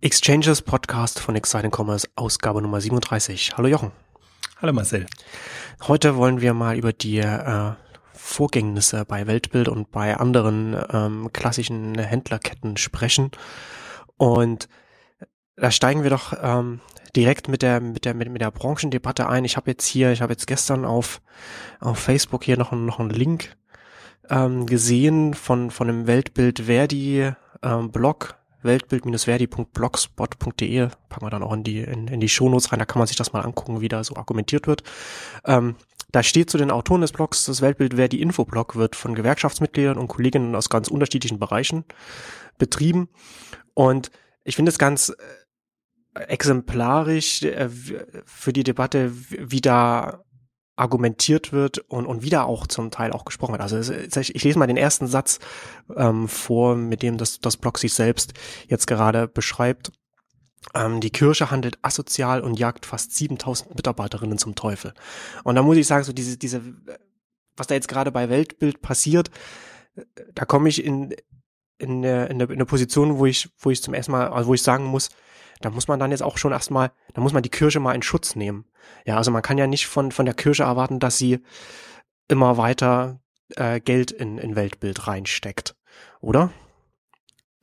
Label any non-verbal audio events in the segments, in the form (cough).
Exchanges Podcast von Exciting Commerce, Ausgabe Nummer 37. Hallo Jochen. Hallo Marcel. Heute wollen wir mal über die äh, Vorgängnisse bei Weltbild und bei anderen ähm, klassischen Händlerketten sprechen. Und da steigen wir doch ähm, direkt mit der mit der mit, mit der Branchendebatte ein. Ich habe jetzt hier, ich habe jetzt gestern auf auf Facebook hier noch noch einen Link ähm, gesehen von von dem Weltbild Verdi ähm, Blog weltbild-verdi.blogspot.de packen wir dann auch in die, in, in die Shownotes rein, da kann man sich das mal angucken, wie da so argumentiert wird. Ähm, da steht zu den Autoren des Blogs, das Weltbild Verdi Infoblog wird von Gewerkschaftsmitgliedern und Kolleginnen aus ganz unterschiedlichen Bereichen betrieben. Und ich finde es ganz äh, exemplarisch äh, für die Debatte, wie da argumentiert wird und, und wieder auch zum Teil auch gesprochen wird. Also ich lese mal den ersten Satz ähm, vor, mit dem das, das Blog sich selbst jetzt gerade beschreibt. Ähm, die Kirche handelt asozial und jagt fast 7000 Mitarbeiterinnen zum Teufel. Und da muss ich sagen, so diese, diese, was da jetzt gerade bei Weltbild passiert, da komme ich in, in, eine, in, eine, in eine Position, wo ich, wo ich zum ersten Mal, also wo ich sagen muss, da muss man dann jetzt auch schon erstmal, da muss man die Kirche mal in Schutz nehmen. Ja, also man kann ja nicht von, von der Kirche erwarten, dass sie immer weiter äh, Geld in, in Weltbild reinsteckt, oder?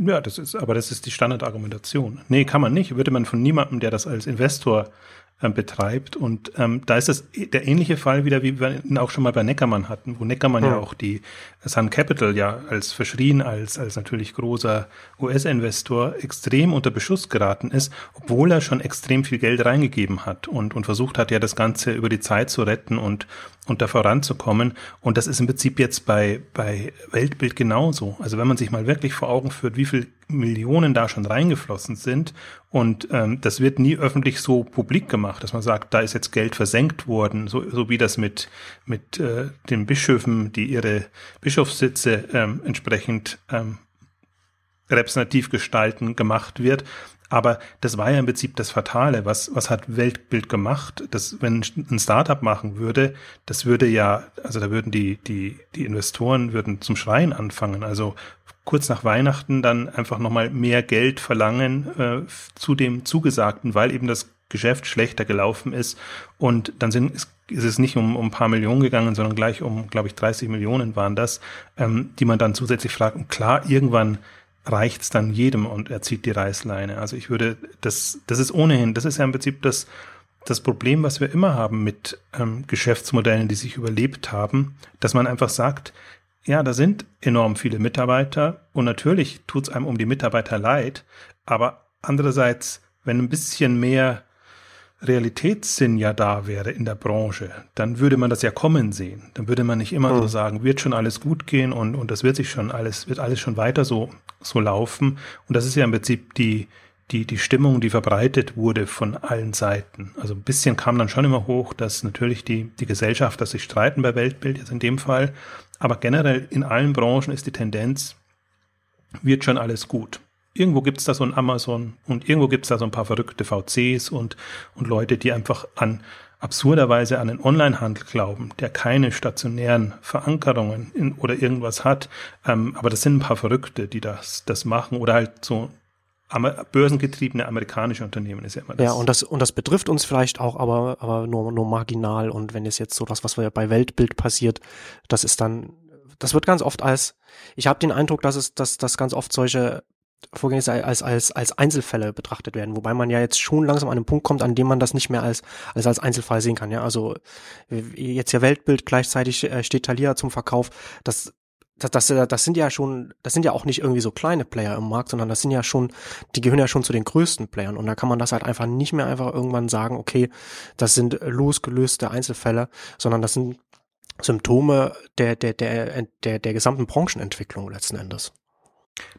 Ja, das ist, aber das ist die Standardargumentation. Nee, kann man nicht. Würde man von niemandem, der das als Investor ähm, betreibt. Und ähm, da ist das der ähnliche Fall wieder, wie wir ihn auch schon mal bei Neckermann hatten, wo Neckermann ja, ja auch die Sun Capital ja als verschrien, als, als natürlich großer US-Investor extrem unter Beschuss geraten ist, obwohl er schon extrem viel Geld reingegeben hat und, und versucht hat, ja das Ganze über die Zeit zu retten und, und da voranzukommen. Und das ist im Prinzip jetzt bei, bei Weltbild genauso. Also wenn man sich mal wirklich vor Augen führt, wie viel Millionen da schon reingeflossen sind und ähm, das wird nie öffentlich so publik gemacht, dass man sagt, da ist jetzt Geld versenkt worden, so, so wie das mit, mit äh, den Bischöfen, die ihre Bischofssitze ähm, entsprechend ähm, repräsentativ gestalten, gemacht wird. Aber das war ja im Prinzip das Fatale. Was, was hat Weltbild gemacht? Das, wenn ein Startup machen würde, das würde ja, also da würden die, die, die Investoren würden zum Schreien anfangen. Also kurz nach Weihnachten dann einfach nochmal mehr Geld verlangen äh, zu dem Zugesagten, weil eben das Geschäft schlechter gelaufen ist. Und dann sind, ist, ist es nicht um, um ein paar Millionen gegangen, sondern gleich um, glaube ich, 30 Millionen waren das, ähm, die man dann zusätzlich fragt. Und klar, irgendwann reicht's dann jedem und er zieht die Reißleine. Also ich würde, das, das ist ohnehin, das ist ja im Prinzip das, das Problem, was wir immer haben mit ähm, Geschäftsmodellen, die sich überlebt haben, dass man einfach sagt, ja, da sind enorm viele Mitarbeiter und natürlich tut's einem um die Mitarbeiter leid, aber andererseits, wenn ein bisschen mehr Realitätssinn ja da wäre in der Branche, dann würde man das ja kommen sehen. Dann würde man nicht immer mhm. so sagen, wird schon alles gut gehen und, und das wird sich schon alles, wird alles schon weiter so, so laufen. Und das ist ja im Prinzip die, die, die Stimmung, die verbreitet wurde von allen Seiten. Also ein bisschen kam dann schon immer hoch, dass natürlich die, die Gesellschaft, dass sich streiten bei Weltbild jetzt in dem Fall. Aber generell in allen Branchen ist die Tendenz, wird schon alles gut irgendwo gibt's da so ein Amazon und irgendwo gibt's da so ein paar verrückte VCs und, und Leute, die einfach an absurderweise an den Onlinehandel glauben, der keine stationären Verankerungen in, oder irgendwas hat. Ähm, aber das sind ein paar Verrückte, die das, das machen oder halt so börsengetriebene amerikanische Unternehmen ist ja immer das. Ja, und das, und das betrifft uns vielleicht auch, aber, aber nur, nur marginal. Und wenn es jetzt so das, was bei Weltbild passiert, das ist dann, das wird ganz oft als, ich habe den Eindruck, dass es, dass, dass ganz oft solche Vorgänge als, als, als Einzelfälle betrachtet werden, wobei man ja jetzt schon langsam an einen Punkt kommt, an dem man das nicht mehr als, als, als Einzelfall sehen kann. Ja, also jetzt ja Weltbild gleichzeitig äh, steht Thalia zum Verkauf. Das, das, das, das sind ja schon, das sind ja auch nicht irgendwie so kleine Player im Markt, sondern das sind ja schon, die gehören ja schon zu den größten Playern. Und da kann man das halt einfach nicht mehr einfach irgendwann sagen, okay, das sind losgelöste Einzelfälle, sondern das sind Symptome der, der, der, der, der gesamten Branchenentwicklung letzten Endes.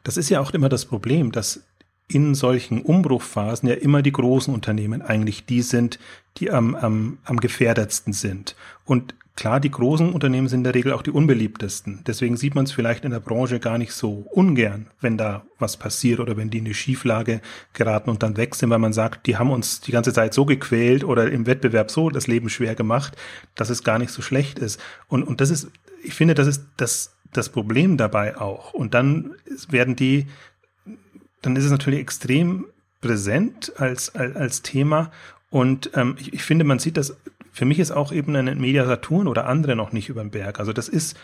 Das ist ja auch immer das Problem, dass in solchen Umbruchphasen ja immer die großen Unternehmen eigentlich die sind, die am, am, am gefährdetsten sind. Und klar, die großen Unternehmen sind in der Regel auch die unbeliebtesten. Deswegen sieht man es vielleicht in der Branche gar nicht so ungern, wenn da was passiert oder wenn die in eine Schieflage geraten und dann weg sind, weil man sagt, die haben uns die ganze Zeit so gequält oder im Wettbewerb so das Leben schwer gemacht, dass es gar nicht so schlecht ist. Und, und das ist, ich finde, das ist das das Problem dabei auch. Und dann werden die, dann ist es natürlich extrem präsent als, als, als Thema. Und ähm, ich, ich finde, man sieht das, für mich ist auch eben ein Media Saturn oder andere noch nicht über den Berg. Also das ist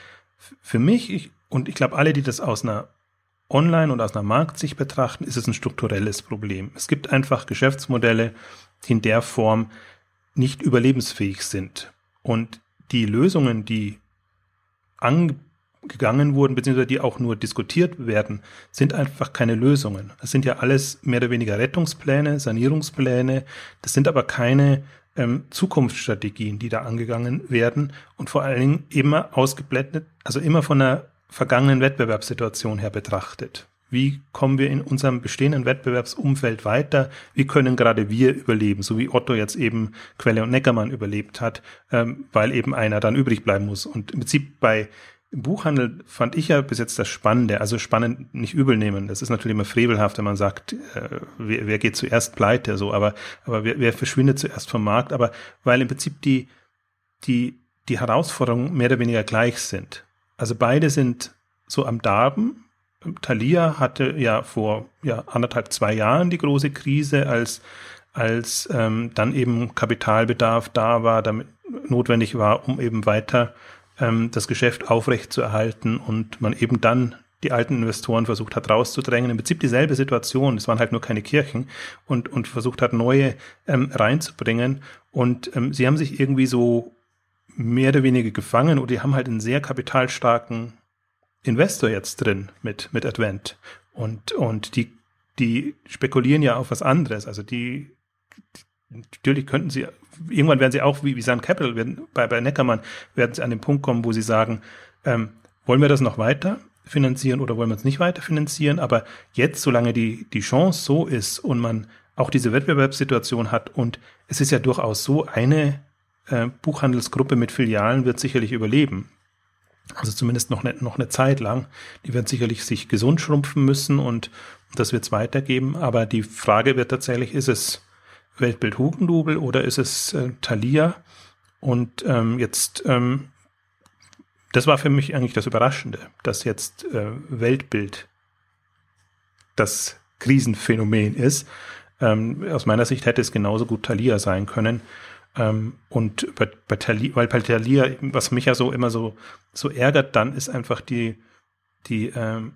für mich, ich, und ich glaube, alle, die das aus einer Online- und aus einer Marktsicht betrachten, ist es ein strukturelles Problem. Es gibt einfach Geschäftsmodelle, die in der Form nicht überlebensfähig sind. Und die Lösungen, die angegangen wurden, beziehungsweise die auch nur diskutiert werden, sind einfach keine Lösungen. Das sind ja alles mehr oder weniger Rettungspläne, Sanierungspläne. Das sind aber keine ähm, Zukunftsstrategien, die da angegangen werden und vor allen Dingen immer ausgeblendet, also immer von einer vergangenen Wettbewerbssituation her betrachtet. Wie kommen wir in unserem bestehenden Wettbewerbsumfeld weiter? Wie können gerade wir überleben, so wie Otto jetzt eben Quelle und Neckermann überlebt hat, ähm, weil eben einer dann übrig bleiben muss. Und im Prinzip bei im Buchhandel fand ich ja bis jetzt das Spannende, also spannend nicht übel nehmen. Das ist natürlich immer frevelhaft, wenn man sagt, äh, wer, wer geht zuerst pleite, so, aber, aber wer, wer verschwindet zuerst vom Markt, aber weil im Prinzip die, die, die Herausforderungen mehr oder weniger gleich sind. Also beide sind so am Darben. Thalia hatte ja vor ja, anderthalb, zwei Jahren die große Krise, als, als ähm, dann eben Kapitalbedarf da war, damit notwendig war, um eben weiter ähm, das Geschäft aufrecht zu erhalten und man eben dann die alten Investoren versucht hat rauszudrängen. Im Prinzip dieselbe Situation. Es waren halt nur keine Kirchen und, und versucht hat, neue ähm, reinzubringen. Und ähm, sie haben sich irgendwie so mehr oder weniger gefangen oder die haben halt einen sehr kapitalstarken Investor jetzt drin mit, mit Advent. Und, und die, die spekulieren ja auf was anderes. Also die, natürlich könnten sie, irgendwann werden sie auch wie, wie Sun Capital, werden, bei, bei Neckermann, werden sie an den Punkt kommen, wo sie sagen, ähm, wollen wir das noch weiter finanzieren oder wollen wir es nicht weiter finanzieren? Aber jetzt, solange die, die Chance so ist und man auch diese Wettbewerbssituation hat und es ist ja durchaus so, eine äh, Buchhandelsgruppe mit Filialen wird sicherlich überleben. Also zumindest noch eine, noch eine Zeit lang. Die werden sicherlich sich gesund schrumpfen müssen und das wird es weitergeben. Aber die Frage wird tatsächlich, ist es Weltbild Hugendubel oder ist es äh, Thalia? Und ähm, jetzt, ähm, das war für mich eigentlich das Überraschende, dass jetzt äh, Weltbild das Krisenphänomen ist. Ähm, aus meiner Sicht hätte es genauso gut Thalia sein können. Ähm, und bei, bei Thalia, weil bei Thalia, was mich ja so immer so, so ärgert, dann ist einfach die, die, ähm,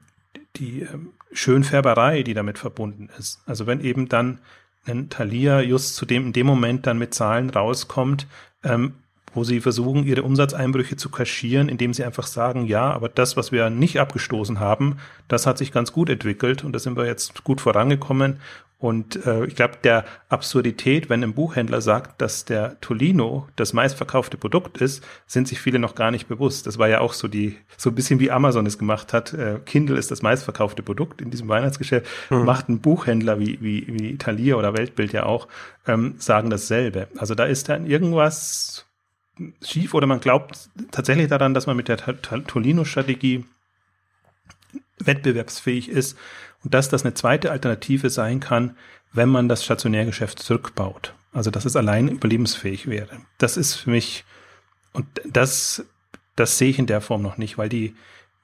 die ähm, Schönfärberei, die damit verbunden ist. Also wenn eben dann ein Thalia just zu dem, in dem Moment dann mit Zahlen rauskommt, ähm, wo sie versuchen, ihre Umsatzeinbrüche zu kaschieren, indem sie einfach sagen, ja, aber das, was wir nicht abgestoßen haben, das hat sich ganz gut entwickelt und da sind wir jetzt gut vorangekommen und äh, ich glaube, der Absurdität, wenn ein Buchhändler sagt, dass der Tolino das meistverkaufte Produkt ist, sind sich viele noch gar nicht bewusst. Das war ja auch so die, so ein bisschen wie Amazon es gemacht hat. Äh, Kindle ist das meistverkaufte Produkt in diesem Weihnachtsgeschäft. Mhm. Macht ein Buchhändler wie, wie, wie Italia oder Weltbild ja auch, ähm, sagen dasselbe. Also da ist dann irgendwas schief oder man glaubt tatsächlich daran, dass man mit der Tolino-Strategie wettbewerbsfähig ist und dass das eine zweite Alternative sein kann, wenn man das Stationärgeschäft zurückbaut. Also dass es allein überlebensfähig wäre. Das ist für mich, und das, das sehe ich in der Form noch nicht, weil die,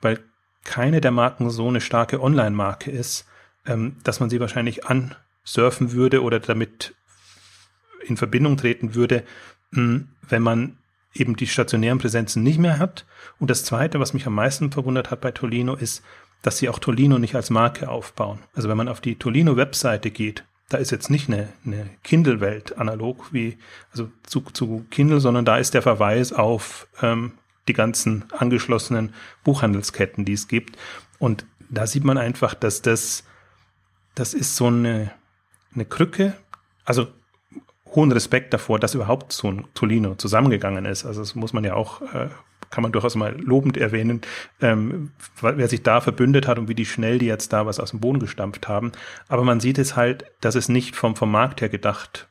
weil keine der Marken so eine starke Online-Marke ist, ähm, dass man sie wahrscheinlich ansurfen würde oder damit in Verbindung treten würde, mh, hm, wenn man eben die stationären Präsenzen nicht mehr hat. Und das Zweite, was mich am meisten verwundert hat bei Tolino, ist, dass sie auch Tolino nicht als Marke aufbauen. Also wenn man auf die Tolino-Webseite geht, da ist jetzt nicht eine, eine Kindle-Welt analog wie, also zu, zu Kindle, sondern da ist der Verweis auf ähm, die ganzen angeschlossenen Buchhandelsketten, die es gibt. Und da sieht man einfach, dass das, das ist so eine, eine Krücke. Also hohen Respekt davor, dass überhaupt so ein Tolino zusammengegangen ist. Also das muss man ja auch äh, kann man durchaus mal lobend erwähnen, ähm, wer sich da verbündet hat und wie die schnell die jetzt da was aus dem Boden gestampft haben. Aber man sieht es halt, dass es nicht vom, vom Markt her gedacht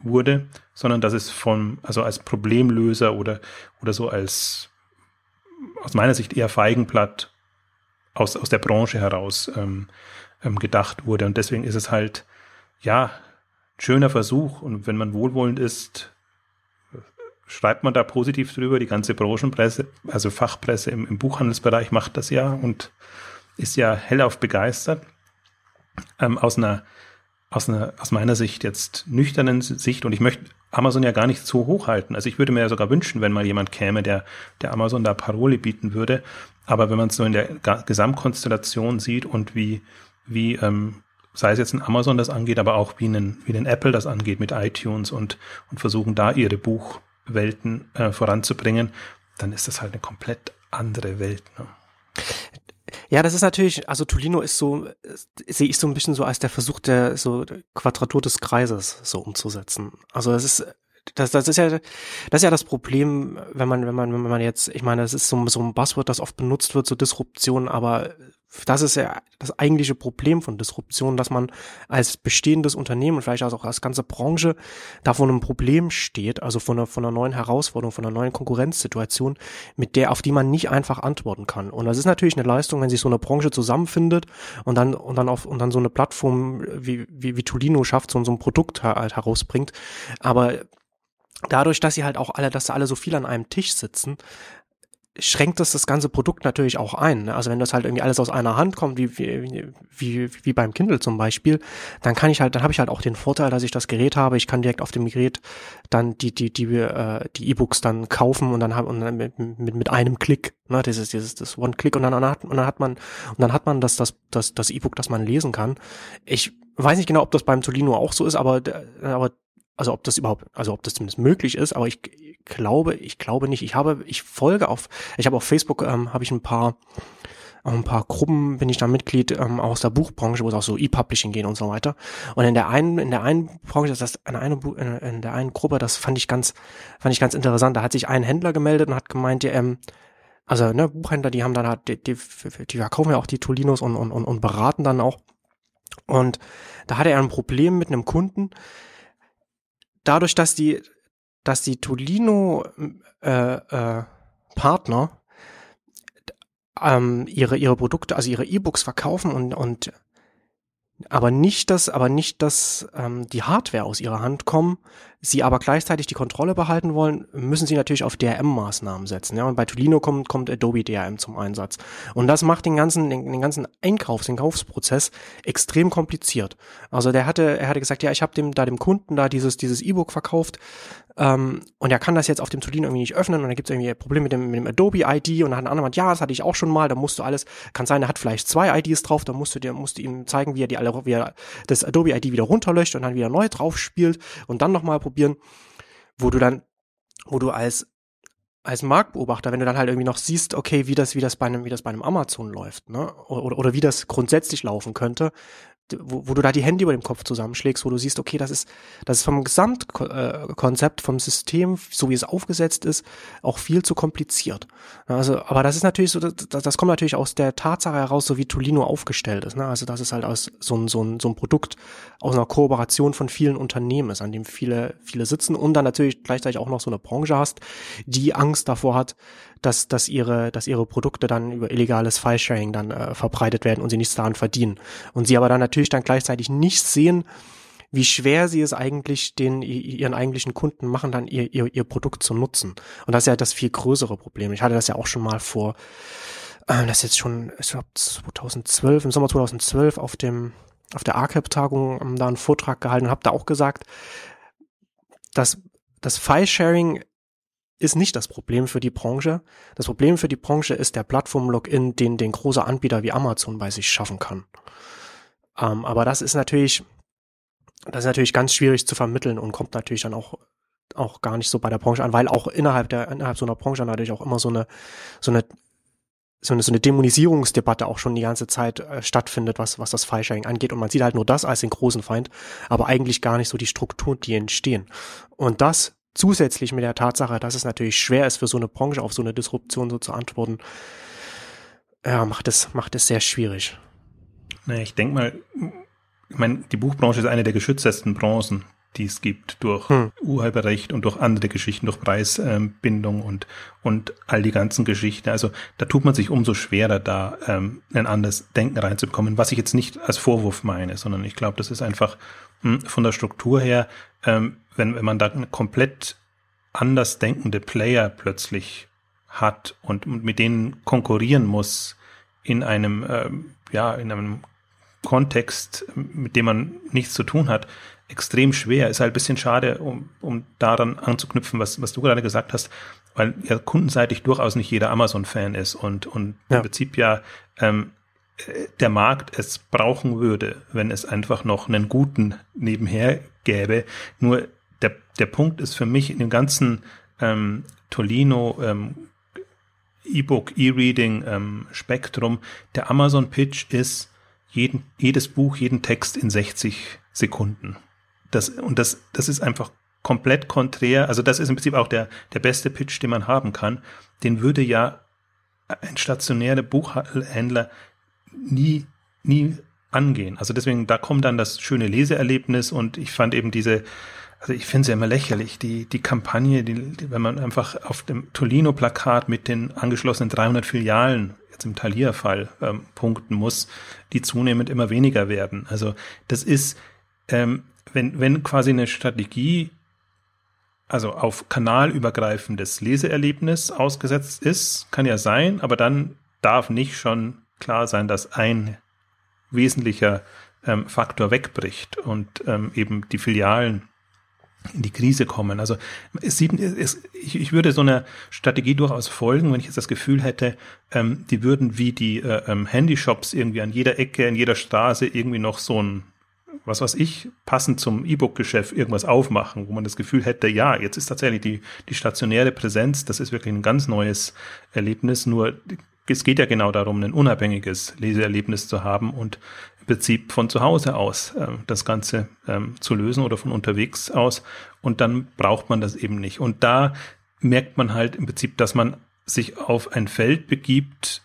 wurde, sondern dass es vom, also als Problemlöser oder, oder so als aus meiner Sicht eher Feigenblatt aus, aus der Branche heraus ähm, ähm, gedacht wurde. Und deswegen ist es halt, ja, schöner Versuch. Und wenn man wohlwollend ist, schreibt man da positiv drüber. Die ganze Branchenpresse, also Fachpresse im, im Buchhandelsbereich macht das ja und ist ja hellauf begeistert. Ähm, aus einer aus, einer, aus meiner Sicht jetzt nüchternen Sicht und ich möchte Amazon ja gar nicht so hochhalten. Also ich würde mir ja sogar wünschen, wenn mal jemand käme, der, der Amazon da Parole bieten würde. Aber wenn man es so in der Gesamtkonstellation sieht und wie, wie ähm, sei es jetzt ein Amazon das angeht, aber auch wie ein, wie ein Apple das angeht mit iTunes und, und versuchen da ihre Buchwelten äh, voranzubringen, dann ist das halt eine komplett andere Welt. Ne? Ja, das ist natürlich, also Tolino ist so, sehe ich so ein bisschen so als der Versuch der so Quadratur des Kreises so umzusetzen. Also das ist das, das ist ja, das ist ja das Problem, wenn man, wenn man, wenn man jetzt, ich meine, das ist so, so ein Buzzword, das oft benutzt wird, so Disruption, aber das ist ja das eigentliche Problem von Disruption, dass man als bestehendes Unternehmen, vielleicht auch als ganze Branche, da vor einem Problem steht, also von einer, von einer neuen Herausforderung, von einer neuen Konkurrenzsituation, mit der, auf die man nicht einfach antworten kann. Und das ist natürlich eine Leistung, wenn sich so eine Branche zusammenfindet und dann, und dann auf, und dann so eine Plattform wie, wie, wie Tolino schafft, so, so ein Produkt halt herausbringt. Aber dadurch, dass sie halt auch alle, dass da alle so viel an einem Tisch sitzen, schränkt das das ganze Produkt natürlich auch ein. Ne? Also wenn das halt irgendwie alles aus einer Hand kommt, wie, wie, wie, wie beim Kindle zum Beispiel, dann kann ich halt, dann habe ich halt auch den Vorteil, dass ich das Gerät habe. Ich kann direkt auf dem Gerät dann die die die äh, die E-Books dann kaufen und dann haben und dann mit, mit, mit einem Klick, ne, dieses dieses das One-Click und dann, und dann hat und dann hat man und dann hat man das das das das E-Book, das man lesen kann. Ich weiß nicht genau, ob das beim Tolino auch so ist, aber aber also ob das überhaupt, also ob das zumindest möglich ist, aber ich glaube, ich glaube nicht. Ich habe, ich folge auf, ich habe auf Facebook, ähm, habe ich ein paar, ein paar Gruppen bin ich da Mitglied ähm, aus der Buchbranche, wo es auch so E-Publishing gehen und so weiter. Und in der einen, in der einen Branche, das in, einer, in der einen Gruppe, das fand ich ganz, fand ich ganz interessant. Da hat sich ein Händler gemeldet und hat gemeint, ja, ähm, also ne, Buchhändler, die haben dann halt, die, die, die verkaufen ja auch die Tolinos und, und, und, und beraten dann auch. Und da hatte er ein Problem mit einem Kunden, dadurch, dass die, dass die Tolino äh, äh, Partner ähm, ihre ihre Produkte, also ihre E-Books verkaufen und und aber nicht das, aber nicht dass ähm, die Hardware aus ihrer Hand kommen, sie aber gleichzeitig die Kontrolle behalten wollen, müssen sie natürlich auf DRM-Maßnahmen setzen. Ja, und bei Tolino kommt, kommt Adobe DRM zum Einsatz. Und das macht den ganzen, den, den ganzen Einkaufs-, den Kaufsprozess extrem kompliziert. Also der hatte, er hatte gesagt, ja, ich habe dem da dem Kunden da dieses dieses E-Book verkauft ähm, und er kann das jetzt auf dem Tolino irgendwie nicht öffnen und dann gibt es irgendwie ein Problem mit dem, mit dem Adobe ID und dann hat ein anderer ja, das hatte ich auch schon mal, da musst du alles, kann sein, er hat vielleicht zwei IDs drauf, da musst du dir, musst du ihm zeigen, wie er die alle, wie er das Adobe ID wieder runterlöscht und dann wieder neu drauf spielt und dann nochmal wo du dann, wo du als als Marktbeobachter, wenn du dann halt irgendwie noch siehst, okay, wie das, wie das bei einem, wie das bei einem Amazon läuft, ne? Oder, oder wie das grundsätzlich laufen könnte, wo, wo du da die Hände über dem Kopf zusammenschlägst, wo du siehst, okay, das ist, das ist vom Gesamtkonzept, vom System, so wie es aufgesetzt ist, auch viel zu kompliziert. Also, aber das ist natürlich so, das, das kommt natürlich aus der Tatsache heraus, so wie Tolino aufgestellt ist. Ne? Also, das ist halt aus so ein, so, ein, so ein Produkt aus einer Kooperation von vielen Unternehmen ist, an dem viele, viele sitzen und dann natürlich gleichzeitig auch noch so eine Branche hast, die Angst davor hat, dass, dass ihre, dass ihre Produkte dann über illegales File-Sharing dann äh, verbreitet werden und sie nichts daran verdienen. Und sie aber dann natürlich dann gleichzeitig nicht sehen, wie schwer sie es eigentlich den ihren eigentlichen Kunden machen, dann ihr, ihr, ihr Produkt zu nutzen. Und das ist ja das viel größere Problem. Ich hatte das ja auch schon mal vor, äh, das ist jetzt schon, ich glaube 2012, im Sommer 2012 auf dem auf der ARCAP-Tagung um, da einen Vortrag gehalten und habe da auch gesagt, dass das File-Sharing ist nicht das Problem für die Branche. Das Problem für die Branche ist der Plattform-Login, den den große Anbieter wie Amazon bei sich schaffen kann. Ähm, aber das ist natürlich, das ist natürlich ganz schwierig zu vermitteln und kommt natürlich dann auch auch gar nicht so bei der Branche an, weil auch innerhalb der innerhalb so einer Branche natürlich auch immer so eine so eine so eine, so eine Dämonisierungsdebatte auch schon die ganze Zeit äh, stattfindet, was, was das File-Sharing angeht. Und man sieht halt nur das als den großen Feind, aber eigentlich gar nicht so die Strukturen, die entstehen. Und das zusätzlich mit der Tatsache, dass es natürlich schwer ist für so eine Branche auf so eine Disruption so zu antworten, ja, macht es, macht es sehr schwierig. Naja, ich denke mal, ich meine, die Buchbranche ist eine der geschütztesten Branchen, die es gibt, durch hm. Urheberrecht und durch andere Geschichten, durch Preisbindung und, und all die ganzen Geschichten. Also da tut man sich umso schwerer, da ähm, ein anderes Denken reinzubekommen, was ich jetzt nicht als Vorwurf meine, sondern ich glaube, das ist einfach mh, hm, von der Struktur her ähm, wenn, wenn man da komplett anders denkende Player plötzlich hat und mit denen konkurrieren muss in einem, ähm, ja, in einem Kontext, mit dem man nichts zu tun hat, extrem schwer. Ist halt ein bisschen schade, um, um daran anzuknüpfen, was, was du gerade gesagt hast, weil ja kundenseitig durchaus nicht jeder Amazon-Fan ist und, und ja. im Prinzip ja ähm, der Markt es brauchen würde, wenn es einfach noch einen guten nebenher gäbe. Nur der, der Punkt ist für mich in dem ganzen ähm, Tolino ähm, E-Book, E-Reading ähm, Spektrum, der Amazon Pitch ist jeden, jedes Buch, jeden Text in 60 Sekunden. Das, und das, das ist einfach komplett konträr. Also das ist im Prinzip auch der, der beste Pitch, den man haben kann. Den würde ja ein stationärer Buchhändler nie, nie angehen. Also deswegen, da kommt dann das schöne Leseerlebnis und ich fand eben diese, also ich finde es ja immer lächerlich, die, die Kampagne, die, die, wenn man einfach auf dem Tolino-Plakat mit den angeschlossenen 300 Filialen, jetzt im Thalia-Fall, ähm, punkten muss, die zunehmend immer weniger werden. Also das ist, ähm, wenn, wenn quasi eine Strategie also auf kanalübergreifendes Leseerlebnis ausgesetzt ist, kann ja sein, aber dann darf nicht schon klar sein, dass ein wesentlicher ähm, Faktor wegbricht und ähm, eben die Filialen in die Krise kommen. Also es sieht, es, ich, ich würde so einer Strategie durchaus folgen, wenn ich jetzt das Gefühl hätte, ähm, die würden wie die äh, ähm, Handyshops irgendwie an jeder Ecke, in jeder Straße irgendwie noch so ein was weiß ich, passend zum E-Book-Geschäft irgendwas aufmachen, wo man das Gefühl hätte, ja, jetzt ist tatsächlich die, die stationäre Präsenz, das ist wirklich ein ganz neues Erlebnis, nur es geht ja genau darum, ein unabhängiges Leseerlebnis zu haben und Prinzip von zu Hause aus äh, das Ganze ähm, zu lösen oder von unterwegs aus und dann braucht man das eben nicht. Und da merkt man halt im Prinzip, dass man sich auf ein Feld begibt,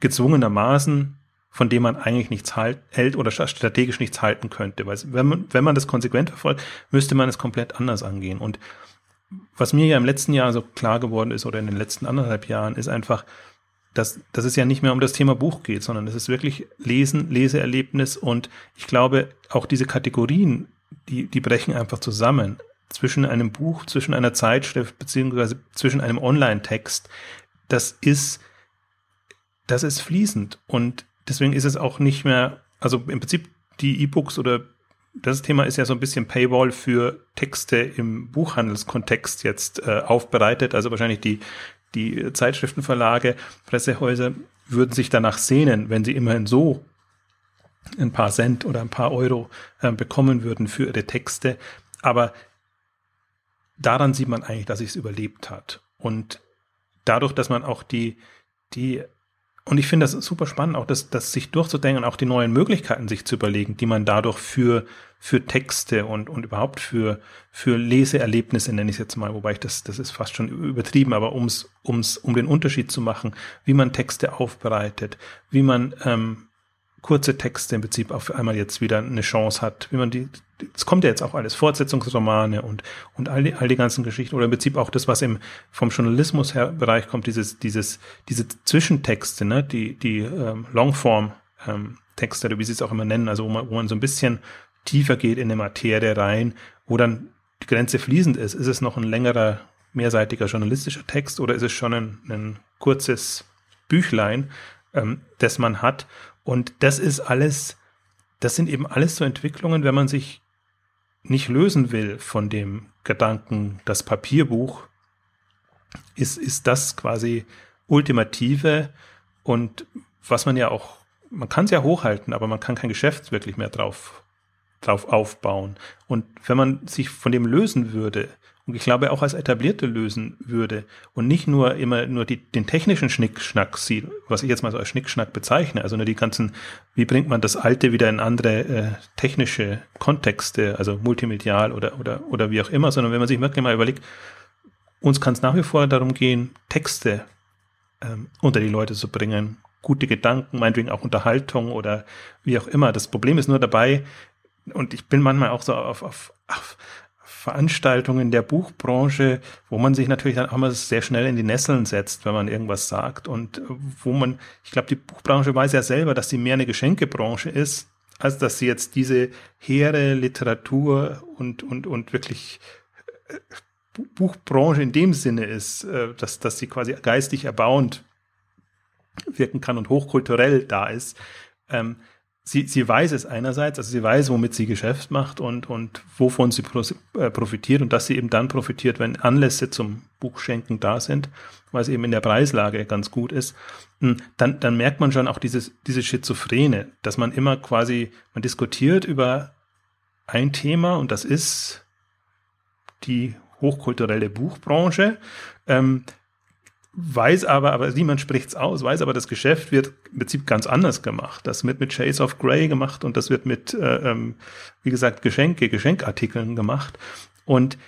gezwungenermaßen, von dem man eigentlich nichts halt, hält oder strategisch nichts halten könnte. Weil wenn man, wenn man das konsequent verfolgt, müsste man es komplett anders angehen. Und was mir ja im letzten Jahr so klar geworden ist oder in den letzten anderthalb Jahren, ist einfach, dass, dass es ja nicht mehr um das Thema Buch geht, sondern es ist wirklich Lesen, Leseerlebnis und ich glaube, auch diese Kategorien, die, die brechen einfach zusammen zwischen einem Buch, zwischen einer Zeitschrift, beziehungsweise zwischen einem Online-Text. Das ist, das ist fließend und deswegen ist es auch nicht mehr, also im Prinzip die E-Books oder das Thema ist ja so ein bisschen Paywall für Texte im Buchhandelskontext jetzt äh, aufbereitet. Also wahrscheinlich die, die Zeitschriftenverlage, Pressehäuser würden sich danach sehnen, wenn sie immerhin so ein paar Cent oder ein paar Euro äh, bekommen würden für ihre Texte. Aber daran sieht man eigentlich, dass es überlebt hat. Und dadurch, dass man auch die, die und ich finde das super spannend, auch das, das sich durchzudenken und auch die neuen Möglichkeiten sich zu überlegen, die man dadurch für, für Texte und, und überhaupt für, für Leseerlebnisse, nenne ich es jetzt mal, wobei ich das, das ist fast schon übertrieben, aber ums, ums, um den Unterschied zu machen, wie man Texte aufbereitet, wie man ähm, kurze Texte im Prinzip auf einmal jetzt wieder eine Chance hat, wie man die, es kommt ja jetzt auch alles, Fortsetzungsromane und, und all die, all die ganzen Geschichten oder im Prinzip auch das, was im, vom Journalismus her Bereich kommt, dieses, dieses, diese Zwischentexte, ne, die, die ähm, Longform, ähm, Texte oder wie sie es auch immer nennen, also wo man, wo man so ein bisschen tiefer geht in eine Materie rein, wo dann die Grenze fließend ist. Ist es noch ein längerer, mehrseitiger journalistischer Text oder ist es schon ein, ein kurzes Büchlein, ähm, das man hat und das ist alles, das sind eben alles so Entwicklungen, wenn man sich nicht lösen will von dem Gedanken, das Papierbuch ist, ist das quasi ultimative und was man ja auch, man kann es ja hochhalten, aber man kann kein Geschäft wirklich mehr drauf, drauf aufbauen. Und wenn man sich von dem lösen würde, und ich glaube auch als etablierte lösen würde und nicht nur immer nur die, den technischen Schnickschnack sieht, was ich jetzt mal so als Schnickschnack bezeichne, also nur die ganzen, wie bringt man das Alte wieder in andere äh, technische Kontexte, also multimedial oder, oder, oder wie auch immer, sondern wenn man sich wirklich mal überlegt, uns kann es nach wie vor darum gehen, Texte ähm, unter die Leute zu bringen, gute Gedanken, meinetwegen auch Unterhaltung oder wie auch immer. Das Problem ist nur dabei, und ich bin manchmal auch so auf, auf, auf Veranstaltungen der Buchbranche, wo man sich natürlich dann auch mal sehr schnell in die Nesseln setzt, wenn man irgendwas sagt und wo man, ich glaube, die Buchbranche weiß ja selber, dass sie mehr eine Geschenkebranche ist, als dass sie jetzt diese hehre Literatur und, und, und wirklich äh, Buchbranche in dem Sinne ist, äh, dass, dass sie quasi geistig erbauend wirken kann und hochkulturell da ist. ähm, sie, sie weiß es einerseits, also sie weiß, womit sie Geschäft macht und, und wovon sie äh, profitiert und dass sie eben dann profitiert, wenn Anlässe zum Buchschenken da sind, weil es eben in der Preislage ganz gut ist, hm, dann, dann merkt man schon auch dieses, diese Schizophrene, dass man immer quasi, man diskutiert über ein Thema und das ist die hochkulturelle Buchbranche. Ähm, weiß aber, aber niemand spricht's aus, weiß aber, das Geschäft wird im Prinzip ganz anders gemacht. Das wird mit Shades of Grey gemacht und das wird mit, äh, ähm, wie gesagt, Geschenke, Geschenkartikeln gemacht. Und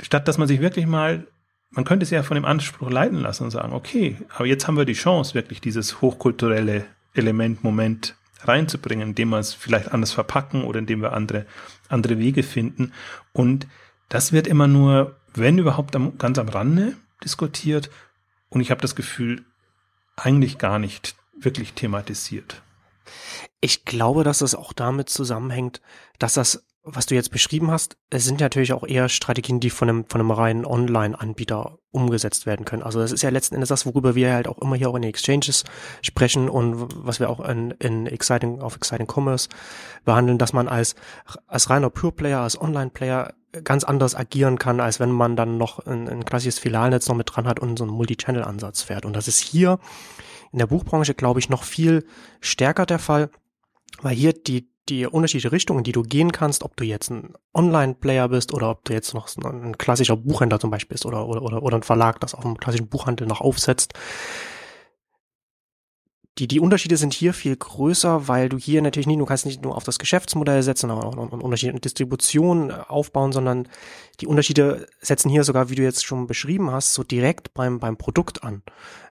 statt dass man sich wirklich mal, man könnte es ja von dem Anspruch leiten lassen und sagen, okay, aber jetzt haben wir die Chance, wirklich dieses hochkulturelle Element, Moment reinzubringen, indem wir es vielleicht anders verpacken oder indem wir andere, andere Wege finden. Und das wird immer nur, wenn überhaupt, am, ganz am Rande diskutiert und ich habe das Gefühl, eigentlich gar nicht wirklich thematisiert. Ich glaube, dass das auch damit zusammenhängt, dass das, was du jetzt beschrieben hast, es sind natürlich auch eher Strategien, die von einem, von einem reinen Online-Anbieter umgesetzt werden können. Also das ist ja letzten Endes das, worüber wir halt auch immer hier auch in den Exchanges sprechen und was wir auch in, in Exciting, auf Exciting Commerce behandeln, dass man als, als reiner Pure Player, als Online-Player ganz anders agieren kann, als wenn man dann noch ein, ein klassisches Filialnetz noch mit dran hat und so einen Multi-Channel-Ansatz fährt. Und das ist hier in der Buchbranche, glaube ich, noch viel stärker der Fall, weil hier die, die unterschiedliche Richtungen, die du gehen kannst, ob du jetzt ein Online-Player bist oder ob du jetzt noch ein klassischer Buchhändler zum Beispiel bist oder, oder, oder, oder ein Verlag, das auf einem klassischen Buchhandel noch aufsetzt, die, die Unterschiede sind hier viel größer, weil du hier natürlich nicht, du kannst nicht nur auf das Geschäftsmodell setzen, aber auch Unterschiede in Distribution aufbauen, sondern die Unterschiede setzen hier sogar, wie du jetzt schon beschrieben hast, so direkt beim, beim Produkt an.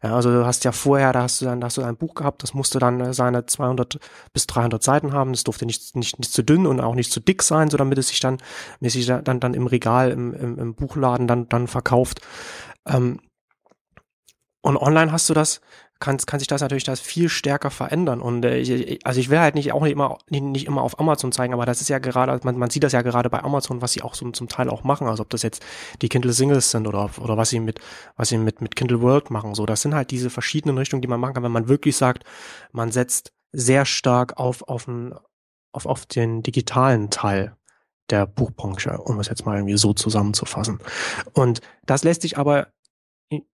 Ja, also du hast ja vorher, da hast du dann, da hast du ein Buch gehabt, das musste dann seine 200 bis 300 Seiten haben, das durfte nicht, nicht, nicht zu dünn und auch nicht zu dick sein, so damit es sich dann, mäßig dann, dann im Regal, im, im, im Buchladen dann, dann verkauft. Ähm, und online hast du das, kann, kann sich das natürlich das viel stärker verändern. Und äh, ich, also ich will halt nicht auch nicht immer nicht, nicht immer auf Amazon zeigen, aber das ist ja gerade, man, man sieht das ja gerade bei Amazon, was sie auch so zum Teil auch machen, also ob das jetzt die Kindle Singles sind oder oder was sie mit was sie mit mit Kindle World machen. So, das sind halt diese verschiedenen Richtungen, die man machen kann, wenn man wirklich sagt, man setzt sehr stark auf auf, ein, auf, auf den digitalen Teil der Buchbranche, um es jetzt mal irgendwie so zusammenzufassen. Und das lässt sich aber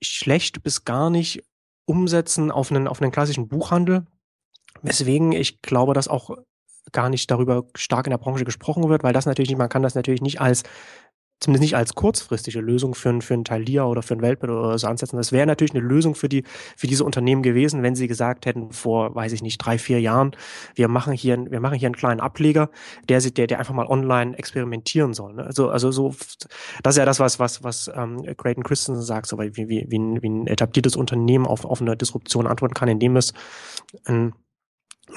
schlecht bis gar nicht umsetzen auf einen, auf einen klassischen Buchhandel. Weswegen ich glaube, dass auch gar nicht darüber stark in der Branche gesprochen wird, weil das natürlich nicht, man kann das natürlich nicht als zumindest nicht als kurzfristige Lösung für, ein, für ein Thalia oder für ein Weltbild oder so ansetzen. Das wäre natürlich eine Lösung für die, für diese Unternehmen gewesen, wenn sie gesagt hätten vor, weiß ich nicht, drei, vier Jahren, wir machen hier, wir machen hier einen kleinen Ableger, der der, der einfach mal online experimentieren soll. Ne? Also, also so, das ist ja das, was, was, was ähm, Creighton Christensen sagt, so wie, wie, wie, ein, wie ein etabliertes Unternehmen auf, auf eine Disruption antworten kann, indem es ein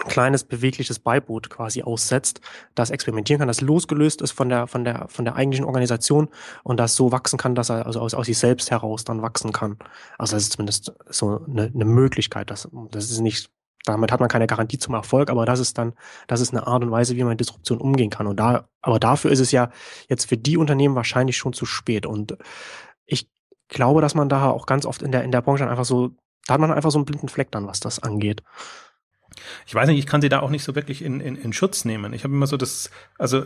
kleines bewegliches Beiboot quasi aussetzt, das experimentieren kann, das losgelöst ist von der von der von der eigentlichen Organisation und das so wachsen kann, dass er also aus, aus sich selbst heraus dann wachsen kann. Also das ist zumindest so eine, eine Möglichkeit. Das, das ist nicht damit hat man keine Garantie zum Erfolg, aber das ist dann, das ist eine Art und Weise, wie man Disruption umgehen kann. Und da, aber dafür ist es ja jetzt für die Unternehmen wahrscheinlich schon zu spät. Und ich glaube, dass man da auch ganz oft in der, in der Branche einfach so, da hat man einfach so einen blinden Fleck dann, was das angeht ich weiß nicht, ich kann sie da auch nicht so wirklich in, in, in Schutz nehmen. Ich habe immer so das, also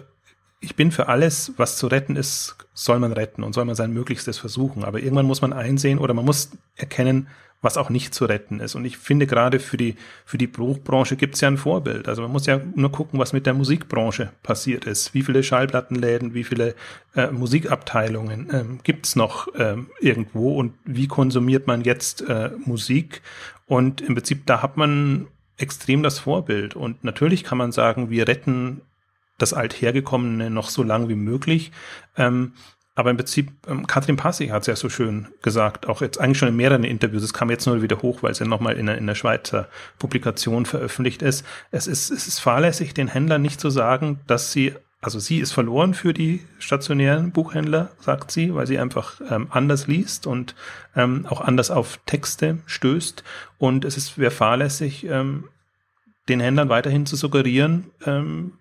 ich bin für alles, was zu retten ist, soll man retten und soll man sein Möglichstes versuchen. Aber irgendwann muss man einsehen oder man muss erkennen, was auch nicht zu retten ist. Und ich finde gerade für die, für die Buchbranche gibt es ja ein Vorbild. Also man muss ja nur gucken, was mit der Musikbranche passiert ist. Wie viele Schallplattenläden, wie viele äh, Musikabteilungen ähm, gibt es noch ähm, irgendwo und wie konsumiert man jetzt äh, Musik? Und im Prinzip, da hat man extrem das Vorbild. Und natürlich kann man sagen, wir retten das Althergekommene noch so lang wie möglich. Ähm, aber im Prinzip, ähm, Katrin Passig hat es ja so schön gesagt, auch jetzt eigentlich schon in mehreren Interviews, es kam jetzt nur wieder hoch, weil es ja nochmal in, in der Schweizer Publikation veröffentlicht ist. Es ist, es ist fahrlässig, den Händlern nicht zu sagen, dass sie also sie ist verloren für die stationären Buchhändler, sagt sie, weil sie einfach ähm, anders liest und ähm, auch anders auf Texte stößt. Und es ist wäre fahrlässig, ähm, den Händlern weiterhin zu suggerieren, ähm,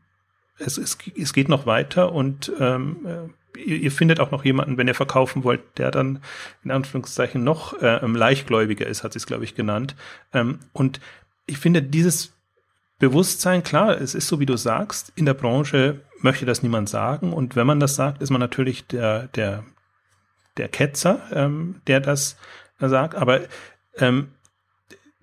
es, es, es geht noch weiter und ähm, äh, ihr, ihr findet auch noch jemanden, wenn ihr verkaufen wollt, der dann in Anführungszeichen noch äh, leichtgläubiger ist, hat sie es, glaube ich, genannt. Ähm, und ich finde, dieses Bewusstsein, klar, es ist so, wie du sagst, in der Branche möchte das niemand sagen. Und wenn man das sagt, ist man natürlich der, der, der Ketzer, ähm, der das sagt. Aber ähm,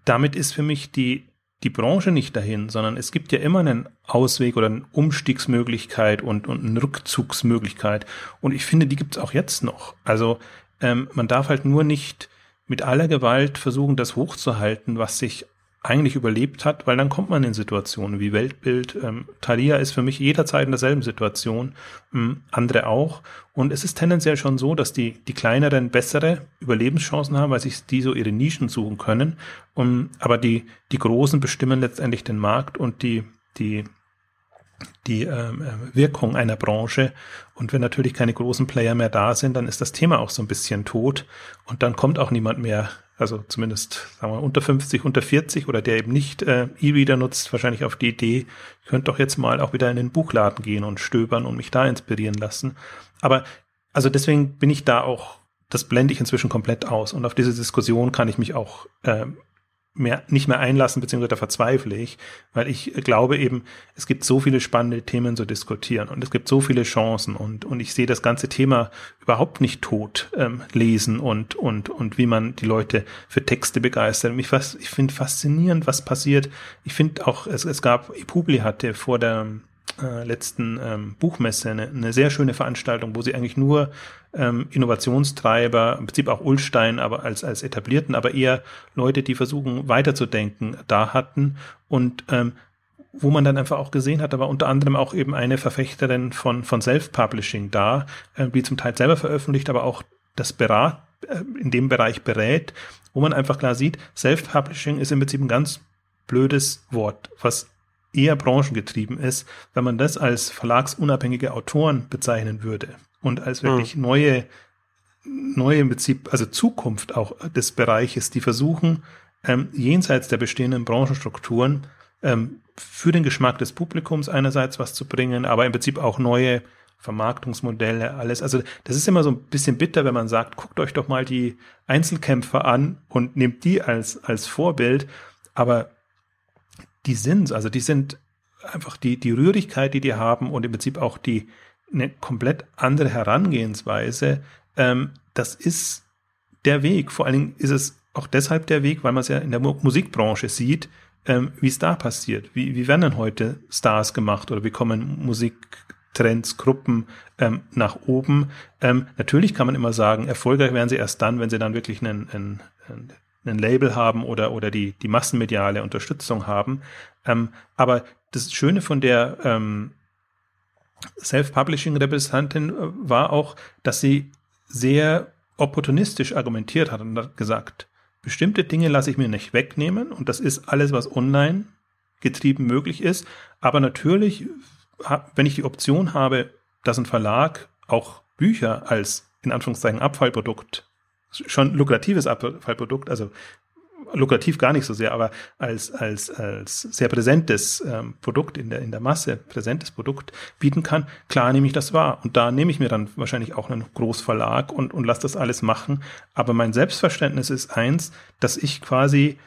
damit ist für mich die, die Branche nicht dahin, sondern es gibt ja immer einen Ausweg oder eine Umstiegsmöglichkeit und, und eine Rückzugsmöglichkeit. Und ich finde, die gibt es auch jetzt noch. Also ähm, man darf halt nur nicht mit aller Gewalt versuchen, das hochzuhalten, was sich eigentlich überlebt hat, weil dann kommt man in Situationen wie Weltbild. Ähm, Thalia ist für mich jederzeit in derselben Situation, ähm, andere auch. Und es ist tendenziell schon so, dass die, die kleineren bessere Überlebenschancen haben, weil sich die so ihre Nischen suchen können. Um, aber die, die Großen bestimmen letztendlich den Markt und die, die, die ähm, äh, Wirkung einer Branche. Und wenn natürlich keine großen Player mehr da sind, dann ist das Thema auch so ein bisschen tot. Und dann kommt auch niemand mehr also zumindest sagen wir unter 50, unter 40 oder der eben nicht äh, E-Reader nutzt, wahrscheinlich auf die Idee, ich könnte doch jetzt mal auch wieder in den Buchladen gehen und stöbern und mich da inspirieren lassen. Aber also deswegen bin ich da auch, das blende ich inzwischen komplett aus und auf diese Diskussion kann ich mich auch äh, mehr, nicht mehr einlassen, beziehungsweise da verzweifle ich, weil ich glaube eben, es gibt so viele spannende Themen zu diskutieren und es gibt so viele Chancen und, und ich sehe das ganze Thema überhaupt nicht tot ähm, lesen und, und, und wie man die Leute für Texte begeistert. Mich was, ich finde faszinierend, was passiert. Ich finde auch, es, es gab, Publi hatte vor der äh, letzten ähm, Buchmesse eine, eine sehr schöne Veranstaltung, wo sie eigentlich nur ähm, Innovationstreiber, im Prinzip auch Ulstein, aber als, als etablierten, aber eher Leute, die versuchen weiterzudenken, da hatten. Und ähm, wo man dann einfach auch gesehen hat, da war unter anderem auch eben eine Verfechterin von, von Self-Publishing da, äh, die zum Teil selber veröffentlicht, aber auch das Berat, äh, in dem Bereich berät, wo man einfach klar sieht, Self-Publishing ist im Prinzip ein ganz blödes Wort, was eher branchengetrieben ist, wenn man das als verlagsunabhängige Autoren bezeichnen würde und als wirklich hm. neue, neue im Prinzip, also Zukunft auch des Bereiches, die versuchen, ähm, jenseits der bestehenden Branchenstrukturen ähm, für den Geschmack des Publikums einerseits was zu bringen, aber im Prinzip auch neue Vermarktungsmodelle, alles. Also das ist immer so ein bisschen bitter, wenn man sagt, guckt euch doch mal die Einzelkämpfer an und nehmt die als, als Vorbild. Aber die sind's. Also die sind einfach die, die Rührigkeit, die die haben und im Prinzip auch die eine komplett andere Herangehensweise. Ähm, das ist der Weg. Vor allen Dingen ist es auch deshalb der Weg, weil man es ja in der Musikbranche sieht, ähm, wie es da passiert. Wie, wie werden denn heute Stars gemacht oder wie kommen Musiktrends, Gruppen ähm, nach oben? Ähm, natürlich kann man immer sagen, erfolgreich werden sie erst dann, wenn sie dann wirklich einen, einen, einen ein Label haben oder, oder die, die massenmediale Unterstützung haben. Ähm, aber das Schöne von der ähm, Self-Publishing-Repräsentantin äh, war auch, dass sie sehr opportunistisch argumentiert hat und hat gesagt, bestimmte Dinge lasse ich mir nicht wegnehmen und das ist alles, was online getrieben möglich ist. Aber natürlich, wenn ich die Option habe, dass ein Verlag auch Bücher als in Anführungszeichen Abfallprodukt schon lukratives Abfallprodukt, also lukrativ gar nicht so sehr, aber als, als, als sehr präsentes ähm, Produkt in der, in der Masse, präsentes Produkt bieten kann, klar nehme ich das wahr. Und da nehme ich mir dann wahrscheinlich auch einen Großverlag und, und lasse das alles machen. Aber mein Selbstverständnis ist eins, dass ich quasi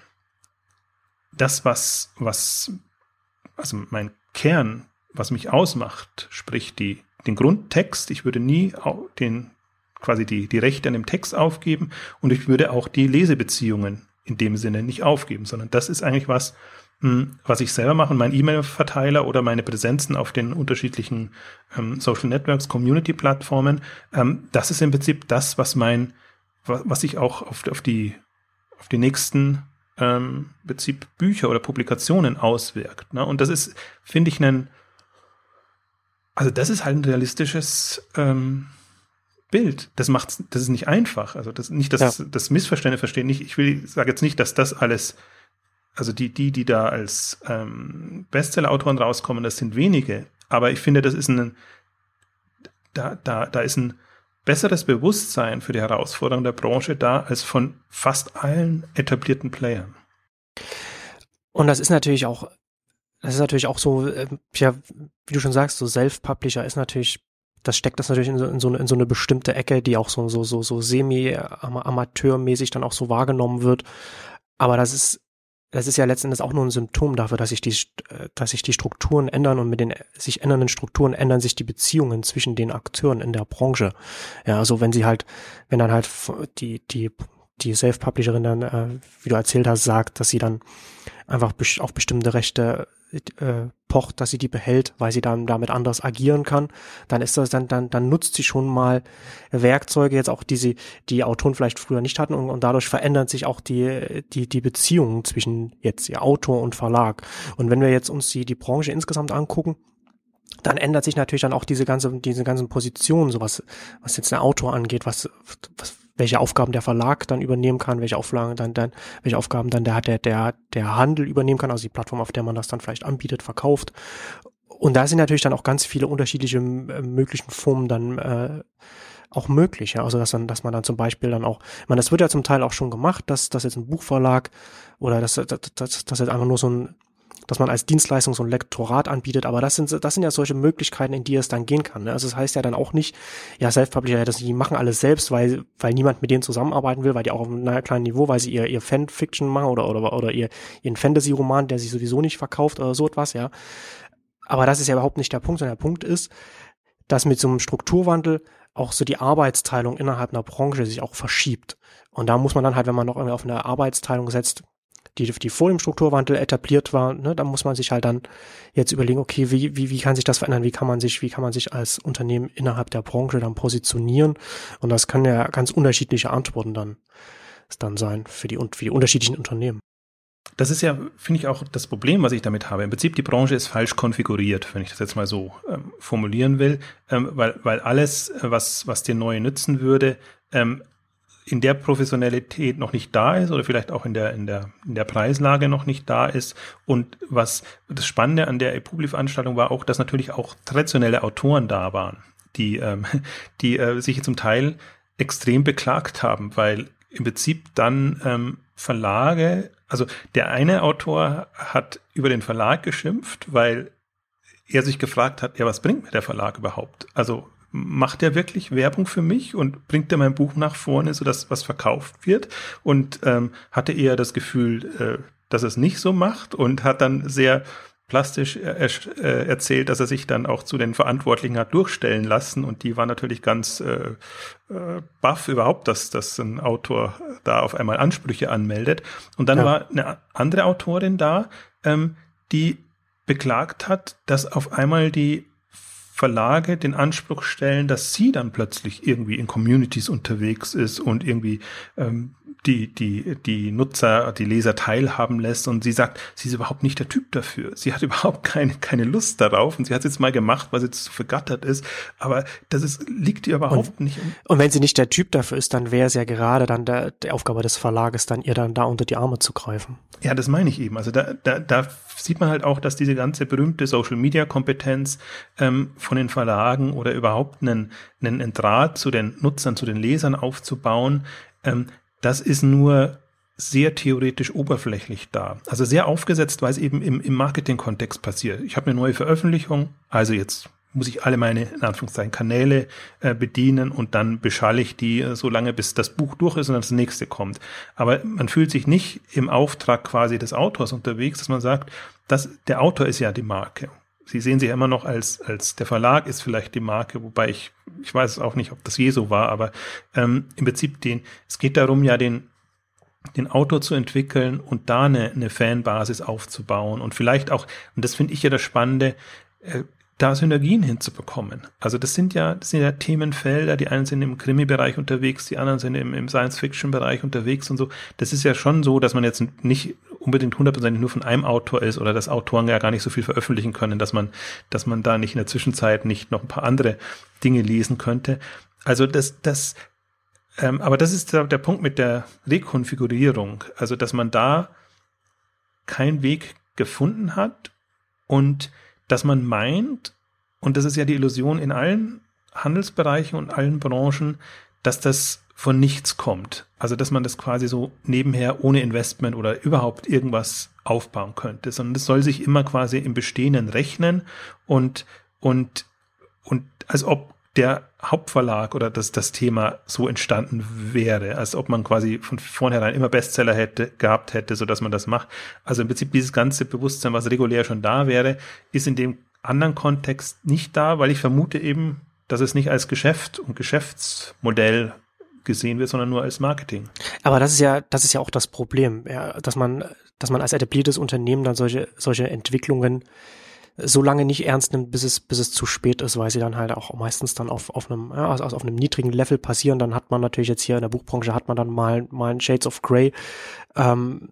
das, was, was, also mein Kern, was mich ausmacht, sprich die, den Grundtext, ich würde nie den quasi die, die Rechte an dem Text aufgeben und ich würde auch die Lesebeziehungen in dem Sinne nicht aufgeben, sondern das ist eigentlich was, hm, was ich selber mache, mein E-Mail-Verteiler oder meine Präsenzen auf den unterschiedlichen ähm, Social Networks, Community-Plattformen, ähm, das ist im Prinzip das, was mein, was sich auch auf, auf die, auf die nächsten ähm, Prinzip Bücher oder Publikationen auswirkt. Ne? Und das ist, finde ich, ein, also das ist halt ein realistisches ähm, Bild. Das macht, das ist nicht einfach. Also das nicht, dass ja. das Missverständnis verstehen. Nicht, ich will, sage jetzt nicht, dass das alles, also die, die, die da als ähm, Bestseller-Autoren rauskommen, das sind wenige. Aber ich finde, das ist ein, da, da, da ist ein besseres Bewusstsein für die Herausforderungen der Branche da als von fast allen etablierten Playern. Und das ist natürlich auch, das ist natürlich auch so, äh, ja, wie du schon sagst, so Self-Publisher ist natürlich das steckt das natürlich in so, in so, eine, in so eine bestimmte Ecke, die auch so, so, so, so semi-amateurmäßig dann auch so wahrgenommen wird. Aber das ist, das ist ja letztendlich auch nur ein Symptom dafür, dass sich die, dass sich die Strukturen ändern und mit den sich ändernden Strukturen ändern sich die Beziehungen zwischen den Akteuren in der Branche. Ja, also wenn sie halt, wenn dann halt die, die, die Self-Publisherin dann, äh, wie du erzählt hast, sagt, dass sie dann einfach auf bestimmte Rechte äh, pocht, dass sie die behält, weil sie dann damit anders agieren kann, dann ist das dann dann dann nutzt sie schon mal Werkzeuge jetzt auch die sie die Autoren vielleicht früher nicht hatten und, und dadurch verändern sich auch die die die Beziehungen zwischen jetzt ihr Autor und Verlag. Und wenn wir jetzt uns die die Branche insgesamt angucken dann ändert sich natürlich dann auch diese ganze diese ganzen Positionen, so was was jetzt der Autor angeht, was was welche Aufgaben der Verlag dann übernehmen kann, welche Auflagen dann, dann welche Aufgaben dann der, der, der, der Handel übernehmen kann, also die Plattform, auf der man das dann vielleicht anbietet, verkauft. Und da sind natürlich dann auch ganz viele unterschiedliche äh, möglichen Formen dann äh, auch möglich, ja. Also dass dann, dass man dann zum Beispiel dann auch, ich meine, das wird ja zum Teil auch schon gemacht, dass, dass jetzt ein Buchverlag oder dass, dass, dass, dass jetzt einfach nur so ein dass man als Dienstleistung so ein Lektorat anbietet, aber das sind, das sind ja solche Möglichkeiten, in die es dann gehen kann. Ne? Also das heißt ja dann auch nicht, ja, Self-Publisher, ja, die machen alles selbst, weil, weil niemand mit denen zusammenarbeiten will, weil die auch auf einem kleinen Niveau, weil sie ihr, ihr Fan-Fiction machen oder, oder, oder ihr, ihren Fantasy-Roman, der sich sowieso nicht verkauft oder so etwas, ja. Aber das ist ja überhaupt nicht der Punkt, sondern der Punkt ist, dass mit so einem Strukturwandel auch so die Arbeitsteilung innerhalb einer Branche sich auch verschiebt. Und da muss man dann halt, wenn man noch irgendwie auf eine Arbeitsteilung setzt, die, die vor dem Strukturwandel etabliert war, ne, da muss man sich halt dann jetzt überlegen, okay, wie, wie, wie kann sich das verändern? Wie kann man sich, wie kann man sich als Unternehmen innerhalb der Branche dann positionieren? Und das kann ja ganz unterschiedliche Antworten dann, dann sein für die, für die unterschiedlichen Unternehmen. Das ist ja, finde ich, auch das Problem, was ich damit habe. Im Prinzip, die Branche ist falsch konfiguriert, wenn ich das jetzt mal so ähm, formulieren will, ähm, weil, weil alles, was, was dir neu nützen würde, ähm, in der Professionalität noch nicht da ist oder vielleicht auch in der, in der, in der Preislage noch nicht da ist. Und was das Spannende an der Publi-Veranstaltung war auch, dass natürlich auch traditionelle Autoren da waren, die, ähm, (laughs) die äh, sich zum Teil extrem beklagt haben, weil im Prinzip dann ähm, Verlage, also der eine Autor hat über den Verlag geschimpft, weil er sich gefragt hat, ja, was bringt mir der Verlag überhaupt? Also macht er wirklich Werbung für mich und bringt er mein Buch nach vorne, sodass was verkauft wird? Und ähm, hatte eher das Gefühl, äh, dass er es nicht so macht und hat dann sehr plastisch äh, äh, erzählt, dass er sich dann auch zu den Verantwortlichen hat durchstellen lassen und die war natürlich ganz äh, äh, baff überhaupt, dass, dass ein Autor da auf einmal Ansprüche anmeldet. Und dann ja. war eine andere Autorin da, ähm, die beklagt hat, dass auf einmal die Verlage den Anspruch stellen, dass sie dann plötzlich irgendwie in Communities unterwegs ist und irgendwie ähm, die, die, die Nutzer, die Leser teilhaben lässt und sie sagt, sie ist überhaupt nicht der Typ dafür. Sie hat (laughs) überhaupt keine, keine Lust darauf und sie hat es jetzt mal gemacht, weil sie jetzt so vergattert ist, aber das ist, liegt ihr überhaupt und, nicht. Und wenn sie nicht der Typ dafür ist, dann wäre es ja gerade dann der, die Aufgabe des Verlages, dann ihr dann da unter die Arme zu greifen. Ja, das meine ich eben. Also da, da, da sieht man halt auch, dass diese ganze berühmte Social Media Kompetenz ähm, von den Verlagen oder überhaupt einen, einen Draht zu den Nutzern, zu den Lesern aufzubauen, ähm, das ist nur sehr theoretisch oberflächlich da. Also sehr aufgesetzt, weil es eben im, im Marketing-Kontext passiert. Ich habe eine neue Veröffentlichung, also jetzt muss ich alle meine, in Anführungszeichen, Kanäle äh, bedienen und dann beschalle ich die äh, so lange, bis das Buch durch ist und dann das nächste kommt. Aber man fühlt sich nicht im Auftrag quasi des Autors unterwegs, dass man sagt, dass der Autor ist ja die Marke. Sie sehen sich immer noch als, als der Verlag ist vielleicht die Marke, wobei ich, ich weiß auch nicht, ob das je so war, aber ähm, im Prinzip den, es geht darum, ja, den, den Autor zu entwickeln und da eine, eine Fanbasis aufzubauen und vielleicht auch, und das finde ich ja das Spannende, äh, da Synergien hinzubekommen. Also das sind ja, das sind ja Themenfelder, die einen sind im Krimi-Bereich unterwegs, die anderen sind im, im Science-Fiction-Bereich unterwegs und so. Das ist ja schon so, dass man jetzt nicht unbedingt hundertprozentig nur von einem Autor ist oder dass Autoren ja gar nicht so viel veröffentlichen können, dass man, dass man da nicht in der Zwischenzeit nicht noch ein paar andere Dinge lesen könnte. Also das, das, ähm, aber das ist der, der Punkt mit der Rekonfigurierung. Also, dass man da keinen Weg gefunden hat und dass man meint, und das ist ja die Illusion in allen Handelsbereichen und allen Branchen, dass das von nichts kommt. Also, dass man das quasi so nebenher ohne Investment oder überhaupt irgendwas aufbauen könnte, sondern es soll sich immer quasi im Bestehenden rechnen und, und, und als ob der Hauptverlag oder dass das Thema so entstanden wäre, als ob man quasi von vornherein immer Bestseller hätte, gehabt hätte, so dass man das macht. Also im Prinzip dieses ganze Bewusstsein, was regulär schon da wäre, ist in dem anderen Kontext nicht da, weil ich vermute eben, dass es nicht als Geschäft und Geschäftsmodell gesehen wird, sondern nur als Marketing. Aber das ist ja, das ist ja auch das Problem, ja, dass man, dass man als etabliertes Unternehmen dann solche, solche Entwicklungen so lange nicht ernst nimmt, bis es, bis es zu spät ist, weil sie dann halt auch meistens dann auf, auf einem, ja, also auf einem niedrigen Level passieren. Dann hat man natürlich jetzt hier in der Buchbranche hat man dann mal, mal ein Shades of Grey, ähm,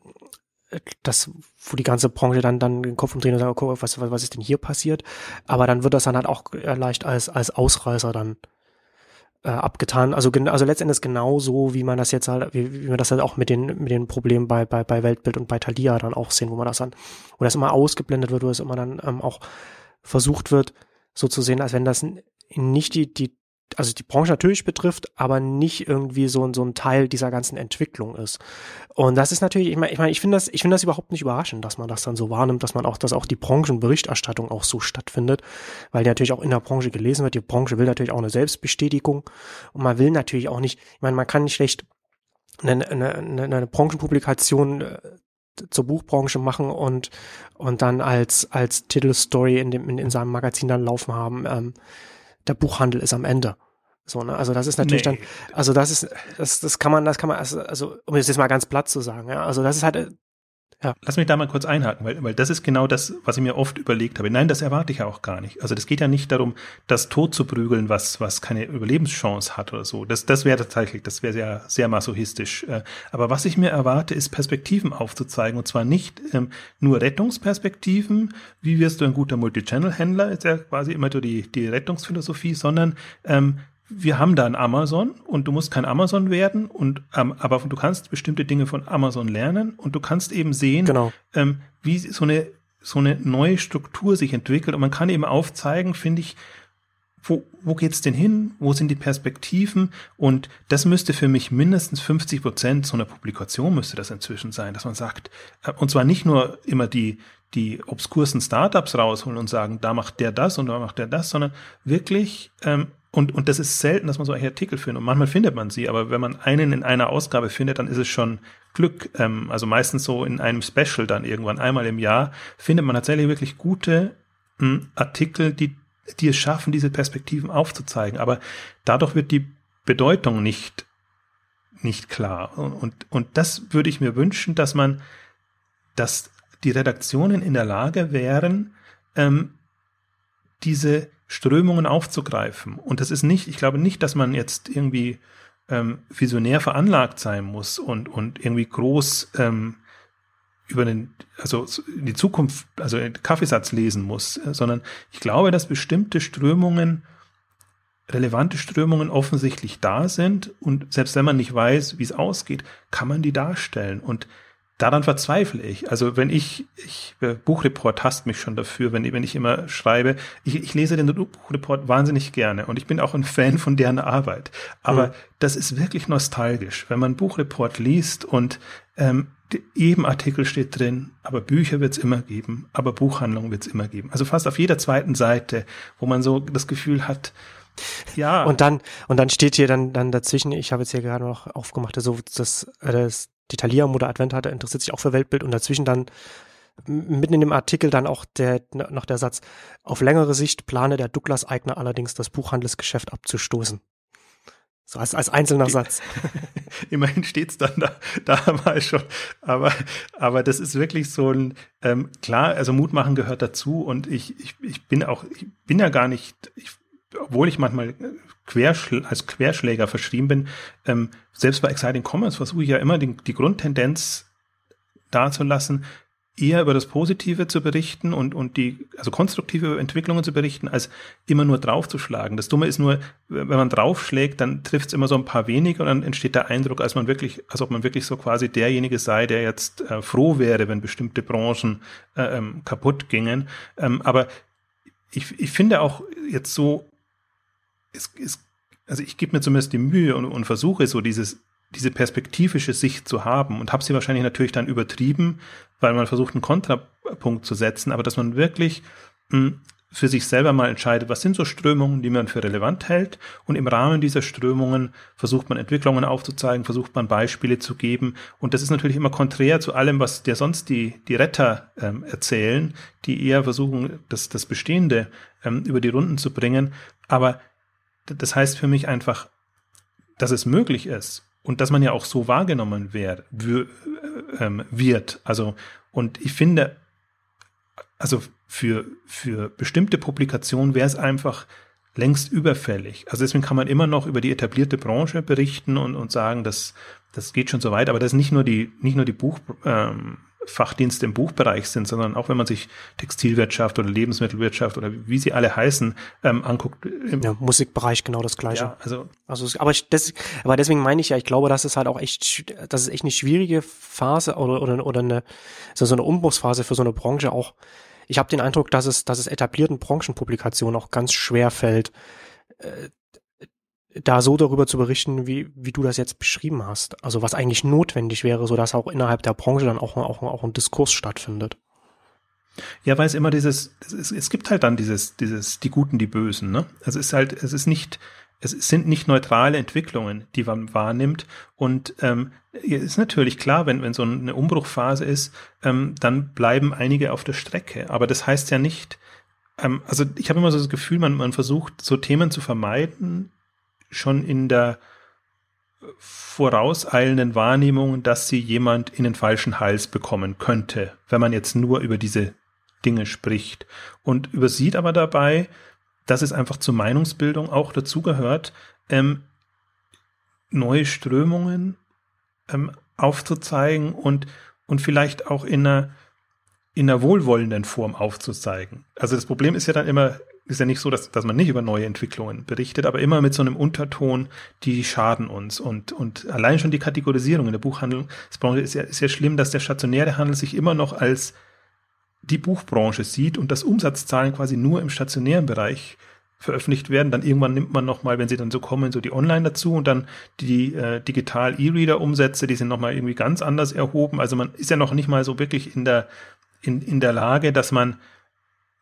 das, wo die ganze Branche dann, dann den Kopf umdrehen und sagen, okay, was, was, was ist denn hier passiert? Aber dann wird das dann halt auch leicht als, als Ausreißer dann äh, abgetan. Also, also letztendlich genauso, wie man das jetzt halt, wie, wie man das halt auch mit den, mit den Problemen bei, bei, bei Weltbild und bei Thalia dann auch sehen, wo man das dann, wo das immer ausgeblendet wird, wo es immer dann ähm, auch versucht wird, so zu sehen, als wenn das nicht die, die also die Branche natürlich betrifft, aber nicht irgendwie so, so ein Teil dieser ganzen Entwicklung ist. Und das ist natürlich, ich meine, ich, mein, ich finde das, ich finde das überhaupt nicht überraschend, dass man das dann so wahrnimmt, dass man auch, dass auch die Branchenberichterstattung auch so stattfindet, weil die natürlich auch in der Branche gelesen wird. Die Branche will natürlich auch eine Selbstbestätigung und man will natürlich auch nicht, ich meine, man kann nicht schlecht eine, eine, eine, eine Branchenpublikation äh, zur Buchbranche machen und und dann als als Titelstory in dem in, in seinem Magazin dann laufen haben. Ähm, der Buchhandel ist am Ende. So, ne? Also das ist natürlich nee. dann, also das ist, das, das kann man, das kann man, also, also um es jetzt mal ganz platt zu sagen, ja, also das ist halt, ja. Lass mich da mal kurz einhaken, weil, weil das ist genau das, was ich mir oft überlegt habe. Nein, das erwarte ich ja auch gar nicht. Also das geht ja nicht darum, das tot zu prügeln, was, was keine Überlebenschance hat oder so. Das, das wäre tatsächlich, das wäre sehr, sehr masochistisch. Äh, aber was ich mir erwarte, ist Perspektiven aufzuzeigen. Und zwar nicht ähm, nur Rettungsperspektiven, wie wirst du ein guter Multichannel-Händler, ist ja quasi immer so die, die Rettungsphilosophie, sondern ähm, wir haben da ein Amazon und du musst kein Amazon werden und ähm, aber du kannst bestimmte Dinge von Amazon lernen und du kannst eben sehen, genau. ähm, wie so eine so eine neue Struktur sich entwickelt und man kann eben aufzeigen, finde ich, wo, wo geht's denn hin? Wo sind die Perspektiven? Und das müsste für mich mindestens 50 Prozent so einer Publikation müsste das inzwischen sein, dass man sagt, äh, und zwar nicht nur immer die, die obskursten Startups rausholen und sagen, da macht der das und da macht der das, sondern wirklich ähm, und, und das ist selten, dass man solche Artikel findet. Und manchmal findet man sie, aber wenn man einen in einer Ausgabe findet, dann ist es schon Glück. Ähm, also meistens so in einem Special dann irgendwann einmal im Jahr findet man tatsächlich wirklich gute mh, hm, Artikel, die, die es schaffen, diese Perspektiven aufzuzeigen. Aber dadurch wird die Bedeutung nicht, nicht klar. Und, und, und das würde ich mir wünschen, dass man, dass die Redaktionen in der Lage wären, ähm, diese Strömungen aufzugreifen. Und das ist nicht, ich glaube nicht, dass man jetzt irgendwie ähm, visionär veranlagt sein muss und, und irgendwie groß ähm, über den, also die Zukunft, also den Kaffeesatz lesen muss, äh, sondern ich glaube, dass bestimmte Strömungen, relevante Strömungen offensichtlich da sind und selbst wenn man nicht weiß, wie es ausgeht, kann man die darstellen. Und daran verzweifle ich. Also wenn ich, ich äh, Buchreport hasst mich schon dafür, wenn, wenn ich immer schreibe, ich, ich lese den Buchreport wahnsinnig gerne und ich bin auch ein Fan von deren Arbeit. Aber mhm. das ist wirklich nostalgisch, wenn man Buchreport liest und ähm, jedem Artikel steht drin, aber Bücher wird es immer geben, aber Buchhandlungen wird es immer geben. Also fast auf jeder zweiten Seite, wo man so das Gefühl hat, ja. Und dann, und dann steht hier dann, dann dazwischen, ich habe jetzt hier gerade noch aufgemacht, also das, das die Mutter Advent hatte, interessiert sich auch für Weltbild und dazwischen dann mitten in dem Artikel dann auch der, noch der Satz, auf längere Sicht plane der Douglas-Eigner allerdings das Buchhandelsgeschäft abzustoßen. So als, als einzelner Satz. (laughs) Immerhin steht's dann da, da mal schon. Aber, aber das ist wirklich so ein, ähm, klar, also Mut machen gehört dazu und ich, ich, ich bin auch, ich bin ja gar nicht, ich, obwohl ich manchmal Querschl als Querschläger verschrieben bin, ähm, selbst bei Exciting Commerce versuche ich ja immer die, die Grundtendenz dazulassen, eher über das Positive zu berichten und, und die, also konstruktive Entwicklungen zu berichten, als immer nur draufzuschlagen. Das Dumme ist nur, wenn man draufschlägt, dann trifft es immer so ein paar wenige und dann entsteht der Eindruck, als man wirklich, als ob man wirklich so quasi derjenige sei, der jetzt äh, froh wäre, wenn bestimmte Branchen äh, ähm, kaputt gingen. Ähm, aber ich, ich finde auch jetzt so es, es, also ich gebe mir zumindest die Mühe und, und versuche so dieses, diese perspektivische Sicht zu haben und habe sie wahrscheinlich natürlich dann übertrieben, weil man versucht, einen Kontrapunkt zu setzen, aber dass man wirklich mh, hm, für sich selber mal entscheidet, was sind so Strömungen, die man für relevant hält. Und im Rahmen dieser Strömungen versucht man Entwicklungen aufzuzeigen, versucht man Beispiele zu geben. Und das ist natürlich immer konträr zu allem, was dir sonst die, die Retter ähm, erzählen, die eher versuchen, das, das Bestehende ähm, über die Runden zu bringen. Aber das heißt für mich einfach, dass es möglich ist und dass man ja auch so wahrgenommen wär, ähm, wird. Also, und ich finde, also für, für bestimmte Publikationen wäre es einfach längst überfällig. Also deswegen kann man immer noch über die etablierte Branche berichten und, und sagen, dass das geht schon so weit, aber das ist nicht nur die, nicht nur die Buch, ähm, Fachdienste im Buchbereich sind, sondern auch wenn man sich Textilwirtschaft oder Lebensmittelwirtschaft oder wie sie alle heißen ähm, anguckt. Im ja, Musikbereich genau das gleiche. Ja, also, also aber, ich, das, aber deswegen meine ich ja, ich glaube, das ist halt auch echt, das ist echt eine schwierige Phase oder oder, oder eine so, so eine Umbruchsphase für so eine Branche auch. Ich habe den Eindruck, dass es, dass es etablierten Branchenpublikationen auch ganz schwer fällt, äh, da so darüber zu berichten, wie, wie du das jetzt beschrieben hast. Also was eigentlich notwendig wäre, so dass auch innerhalb der Branche dann auch, auch, auch ein Diskurs stattfindet. Ja, weil es immer dieses, es, es gibt halt dann dieses, dieses, die Guten, die Bösen, ne? Also es ist halt, es ist nicht, es sind nicht neutrale Entwicklungen, die man wahrnimmt. Und ähm, ist natürlich klar, wenn, wenn so eine Umbruchphase ist, ähm, dann bleiben einige auf der Strecke. Aber das heißt ja nicht, ähm, also ich habe immer so das Gefühl, man, man versucht, so Themen zu vermeiden, schon in der vorauseilenden Wahrnehmung, dass sie jemand in den falschen Hals bekommen könnte, wenn man jetzt nur über diese Dinge spricht und übersieht aber dabei, dass es einfach zur Meinungsbildung auch dazugehört, ähm, neue Strömungen ähm, aufzuzeigen und, und vielleicht auch in einer, in einer wohlwollenden Form aufzuzeigen. Also das Problem ist ja dann immer, ist ja nicht so, dass, dass man nicht über neue Entwicklungen berichtet, aber immer mit so einem Unterton, die schaden uns. Und, und allein schon die Kategorisierung in der Buchhandelsbranche ist ja, ist ja schlimm, dass der stationäre Handel sich immer noch als die Buchbranche sieht und dass Umsatzzahlen quasi nur im stationären Bereich veröffentlicht werden. Dann irgendwann nimmt man nochmal, wenn sie dann so kommen, so die Online dazu und dann die äh, digital E-Reader-Umsätze, die sind nochmal irgendwie ganz anders erhoben. Also man ist ja noch nicht mal so wirklich in der, in, in der Lage, dass man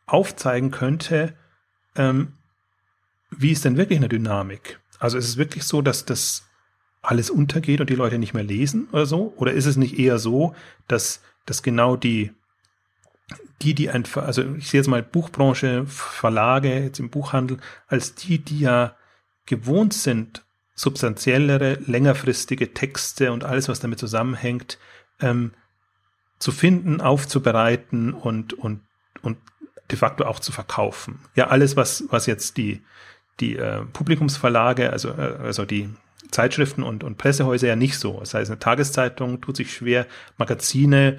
aufzeigen könnte, ähm, wie ist denn wirklich eine Dynamik? Also ist es wirklich so, dass das alles untergeht und die Leute nicht mehr lesen oder so? Oder ist es nicht eher so, dass, dass genau die, die, die einfach, also ich sehe jetzt mal Buchbranche, Verlage, jetzt im Buchhandel, als die, die ja gewohnt sind, substanziellere, längerfristige Texte und alles, was damit zusammenhängt, ähm, zu finden, aufzubereiten und, und, und de facto auch zu verkaufen. Ja, alles, was, was jetzt die, die äh, Publikumsverlage, also, äh, also die Zeitschriften und, und Pressehäuser ja nicht so. Das heißt, eine Tageszeitung tut sich schwer, Magazine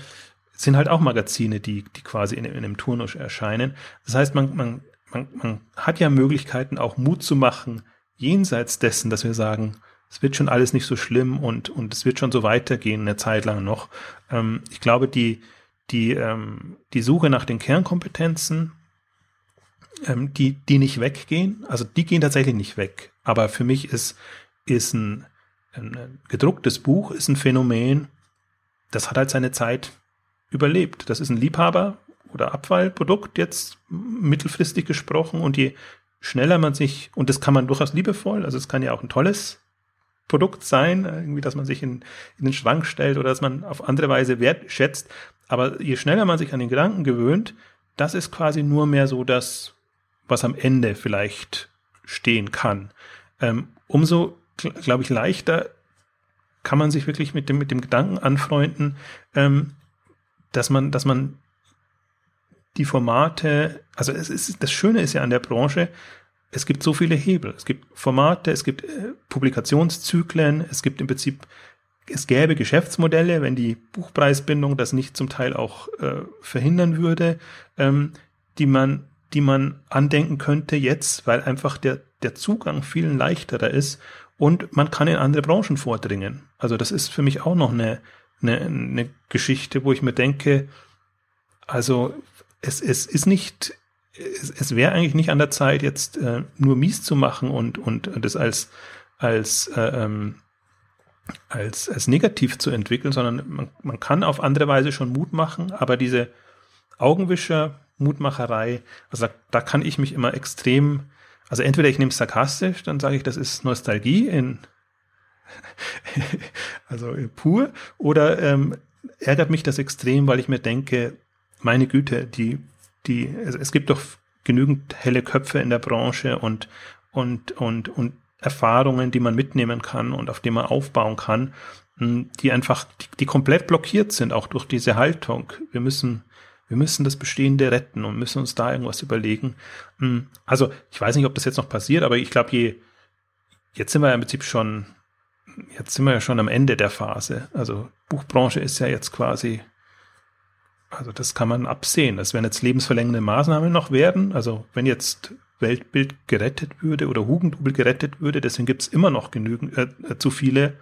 sind halt auch Magazine, die, die quasi in, in einem Turnus erscheinen. Das heißt, man, man, man, man hat ja Möglichkeiten, auch Mut zu machen, jenseits dessen, dass wir sagen, es wird schon alles nicht so schlimm und, und es wird schon so weitergehen, eine Zeit lang noch. Ähm, ich glaube, die, die, ähm, die Suche nach den Kernkompetenzen, ähm, die, die nicht weggehen, also die gehen tatsächlich nicht weg. Aber für mich ist, ist ein, ein gedrucktes Buch ist ein Phänomen, das hat halt seine Zeit überlebt. Das ist ein Liebhaber- oder Abfallprodukt jetzt mittelfristig gesprochen und je schneller man sich, und das kann man durchaus liebevoll, also es kann ja auch ein tolles Produkt sein, irgendwie, dass man sich in, in den Schrank stellt oder dass man auf andere Weise wertschätzt. Aber je schneller man sich an den Gedanken gewöhnt, das ist quasi nur mehr so das, was am Ende vielleicht stehen kann. Ähm, umso, glaube ich, leichter kann man sich wirklich mit dem, mit dem Gedanken anfreunden, ähm, dass man, dass man die Formate, also es ist, das Schöne ist ja an der Branche, es gibt so viele Hebel. Es gibt Formate, es gibt äh, Publikationszyklen, es gibt im Prinzip, es gäbe Geschäftsmodelle, wenn die Buchpreisbindung das nicht zum Teil auch äh, verhindern würde, ähm, die man, die man andenken könnte jetzt, weil einfach der, der Zugang viel leichterer ist und man kann in andere Branchen vordringen. Also das ist für mich auch noch eine, eine, eine Geschichte, wo ich mir denke, also es, es ist nicht es, es wäre eigentlich nicht an der Zeit, jetzt äh, nur mies zu machen und, und das als, als, äh, ähm, als, als negativ zu entwickeln, sondern man, man kann auf andere Weise schon Mut machen, aber diese Augenwischer Mutmacherei. Also da, da kann ich mich immer extrem, also entweder ich nehme es sarkastisch, dann sage ich, das ist Nostalgie in (laughs) also pur, oder ähm, ärgert mich das extrem, weil ich mir denke, meine Güte, die, die, es, es gibt doch genügend helle Köpfe in der Branche und, und, und, und Erfahrungen, die man mitnehmen kann und auf die man aufbauen kann, hm, die einfach, die, die komplett blockiert sind, auch durch diese Haltung. Wir müssen, wir müssen das Bestehende retten und müssen uns da irgendwas überlegen. Hm, also, ich weiß nicht, ob das jetzt noch passiert, aber ich glaube, je, jetzt sind wir ja im Prinzip schon, jetzt sind wir ja schon am Ende der Phase. Also, Buchbranche ist ja jetzt quasi also das kann man absehen. Das werden jetzt lebensverlängernde Maßnahmen noch werden. Also wenn jetzt Weltbild gerettet würde oder Hugendubel gerettet würde, deswegen gibt es immer noch genügend äh, äh, zu viele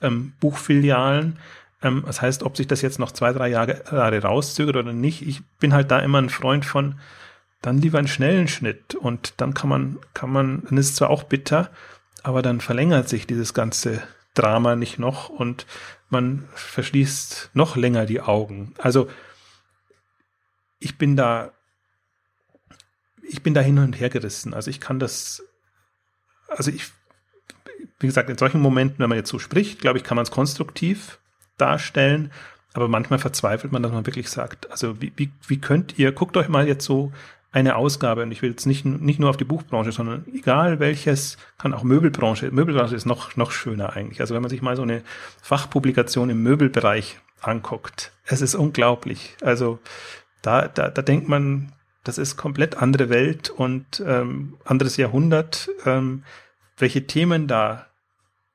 ähm, Buchfilialen. Ähm, das heißt, ob sich das jetzt noch zwei, drei Jahre, Jahre rauszögert oder nicht, ich bin halt da immer ein Freund von, dann lieber einen schnellen Schnitt und dann kann man, kann man, dann ist es zwar auch bitter, aber dann verlängert sich dieses ganze Drama nicht noch und man verschließt noch länger die Augen. Also ich bin da, ich bin da hin und her gerissen. Also ich kann das, also ich, wie gesagt, in solchen Momenten, wenn man jetzt so spricht, glaube ich, kann man es konstruktiv darstellen. Aber manchmal verzweifelt man, dass man wirklich sagt, also wie, wie, wie könnt ihr, guckt euch mal jetzt so eine Ausgabe, und ich will jetzt nicht, nicht nur auf die Buchbranche, sondern egal welches, kann auch Möbelbranche, Möbelbranche ist noch, noch schöner eigentlich. Also wenn man sich mal so eine Fachpublikation im Möbelbereich anguckt, es ist unglaublich. Also da, da, da denkt man, das ist komplett andere Welt und ähm, anderes Jahrhundert. Ähm, welche Themen da,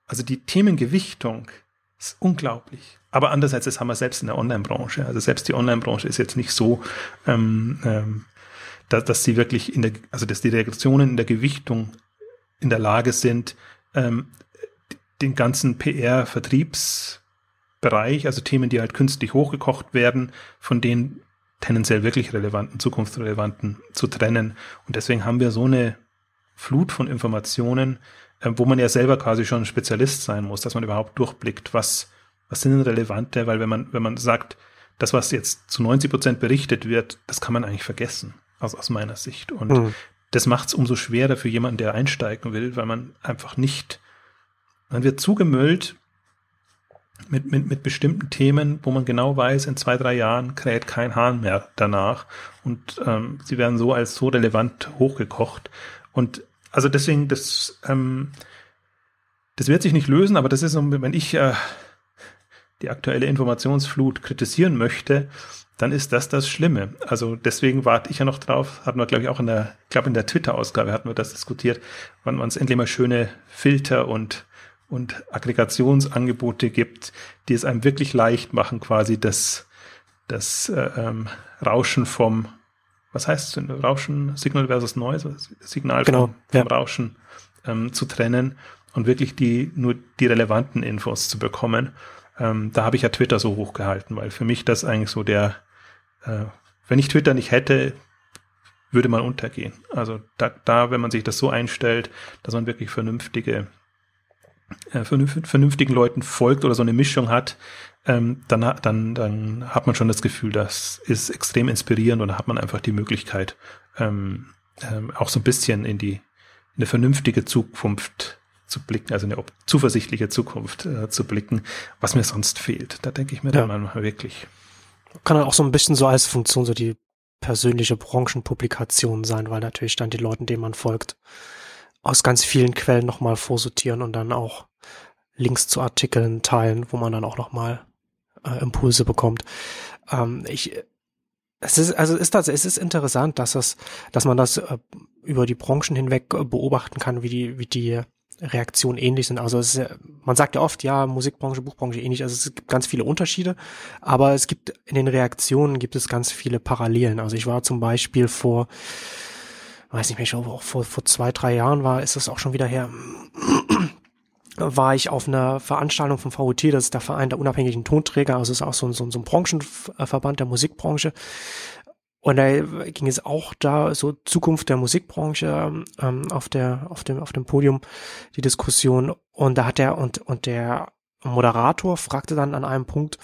also die Themengewichtung ist unglaublich. Aber andererseits, das haben wir selbst in der Online-Branche. Also selbst die Online-Branche ist jetzt nicht so, ähm, ähm, dass, dass sie wirklich in der, also dass die Reaktionen in der Gewichtung in der Lage sind, ähm, den ganzen PR-Vertriebsbereich, also Themen, die halt künstlich hochgekocht werden, von denen tendenziell wirklich relevanten, zukunftsrelevanten zu trennen. Und deswegen haben wir so eine Flut von Informationen, äh, wo man ja selber quasi schon Spezialist sein muss, dass man überhaupt durchblickt, was, was sind denn relevante, weil wenn man, wenn man sagt, das, was jetzt zu 90 Prozent berichtet wird, das kann man eigentlich vergessen, aus, aus meiner Sicht. Und mhm. das macht es umso schwerer für jemanden, der einsteigen will, weil man einfach nicht, man wird zugemüllt mit, mit, mit bestimmten Themen, wo man genau weiß, in zwei, drei Jahren kräht kein Hahn mehr danach. Und ähm, sie werden so als so relevant hochgekocht. Und also deswegen, das, ähm, das wird sich nicht lösen, aber das ist, wenn ich äh, die aktuelle Informationsflut kritisieren möchte, dann ist das das Schlimme. Also deswegen warte ich ja noch drauf, hatten wir, glaube ich, auch in der, glaube in der Twitter-Ausgabe hatten wir das diskutiert, wann man es endlich mal schöne Filter und und Aggregationsangebote gibt, die es einem wirklich leicht machen, quasi das, das äh, ähm, Rauschen vom, was heißt es, Rauschen, Signal versus Noise, Signal genau, vom, vom ja. Rauschen ähm, zu trennen und wirklich die, nur die relevanten Infos zu bekommen. Ähm, da habe ich ja Twitter so hochgehalten, weil für mich das eigentlich so der, äh, wenn ich Twitter nicht hätte, würde man untergehen. Also da, da, wenn man sich das so einstellt, dass man wirklich vernünftige äh, vernünftigen Leuten folgt oder so eine Mischung hat, ähm, dann, dann, dann hat man schon das Gefühl, das ist extrem inspirierend und hat man einfach die Möglichkeit, ähm, ähm, auch so ein bisschen in die in eine vernünftige Zukunft zu blicken, also eine zuversichtliche Zukunft äh, zu blicken, was mir sonst fehlt. Da denke ich mir ja. dann manchmal wirklich. Kann dann auch so ein bisschen so als Funktion so die persönliche Branchenpublikation sein, weil natürlich dann die Leuten, denen man folgt, aus ganz vielen Quellen nochmal vorsortieren und dann auch Links zu Artikeln teilen, wo man dann auch nochmal äh, Impulse bekommt. Ähm, ich, es ist, also ist das, es ist interessant, dass es, dass man das äh, über die Branchen hinweg äh, beobachten kann, wie die, wie die Reaktionen ähnlich sind. Also ist, man sagt ja oft, ja, Musikbranche, Buchbranche ähnlich, also es gibt ganz viele Unterschiede, aber es gibt in den Reaktionen gibt es ganz viele Parallelen. Also ich war zum Beispiel vor weiß nicht mehr, ich auch vor, vor zwei, drei Jahren war, ist das auch schon wieder her, war ich auf einer Veranstaltung vom VUT, das ist der Verein der unabhängigen Tonträger, also ist auch so ein, so so ein Branchenverband der Musikbranche. Und da ging es auch da so Zukunft der Musikbranche ähm, auf der auf dem auf dem Podium die Diskussion und da hat er und und der Moderator fragte dann an einem Punkt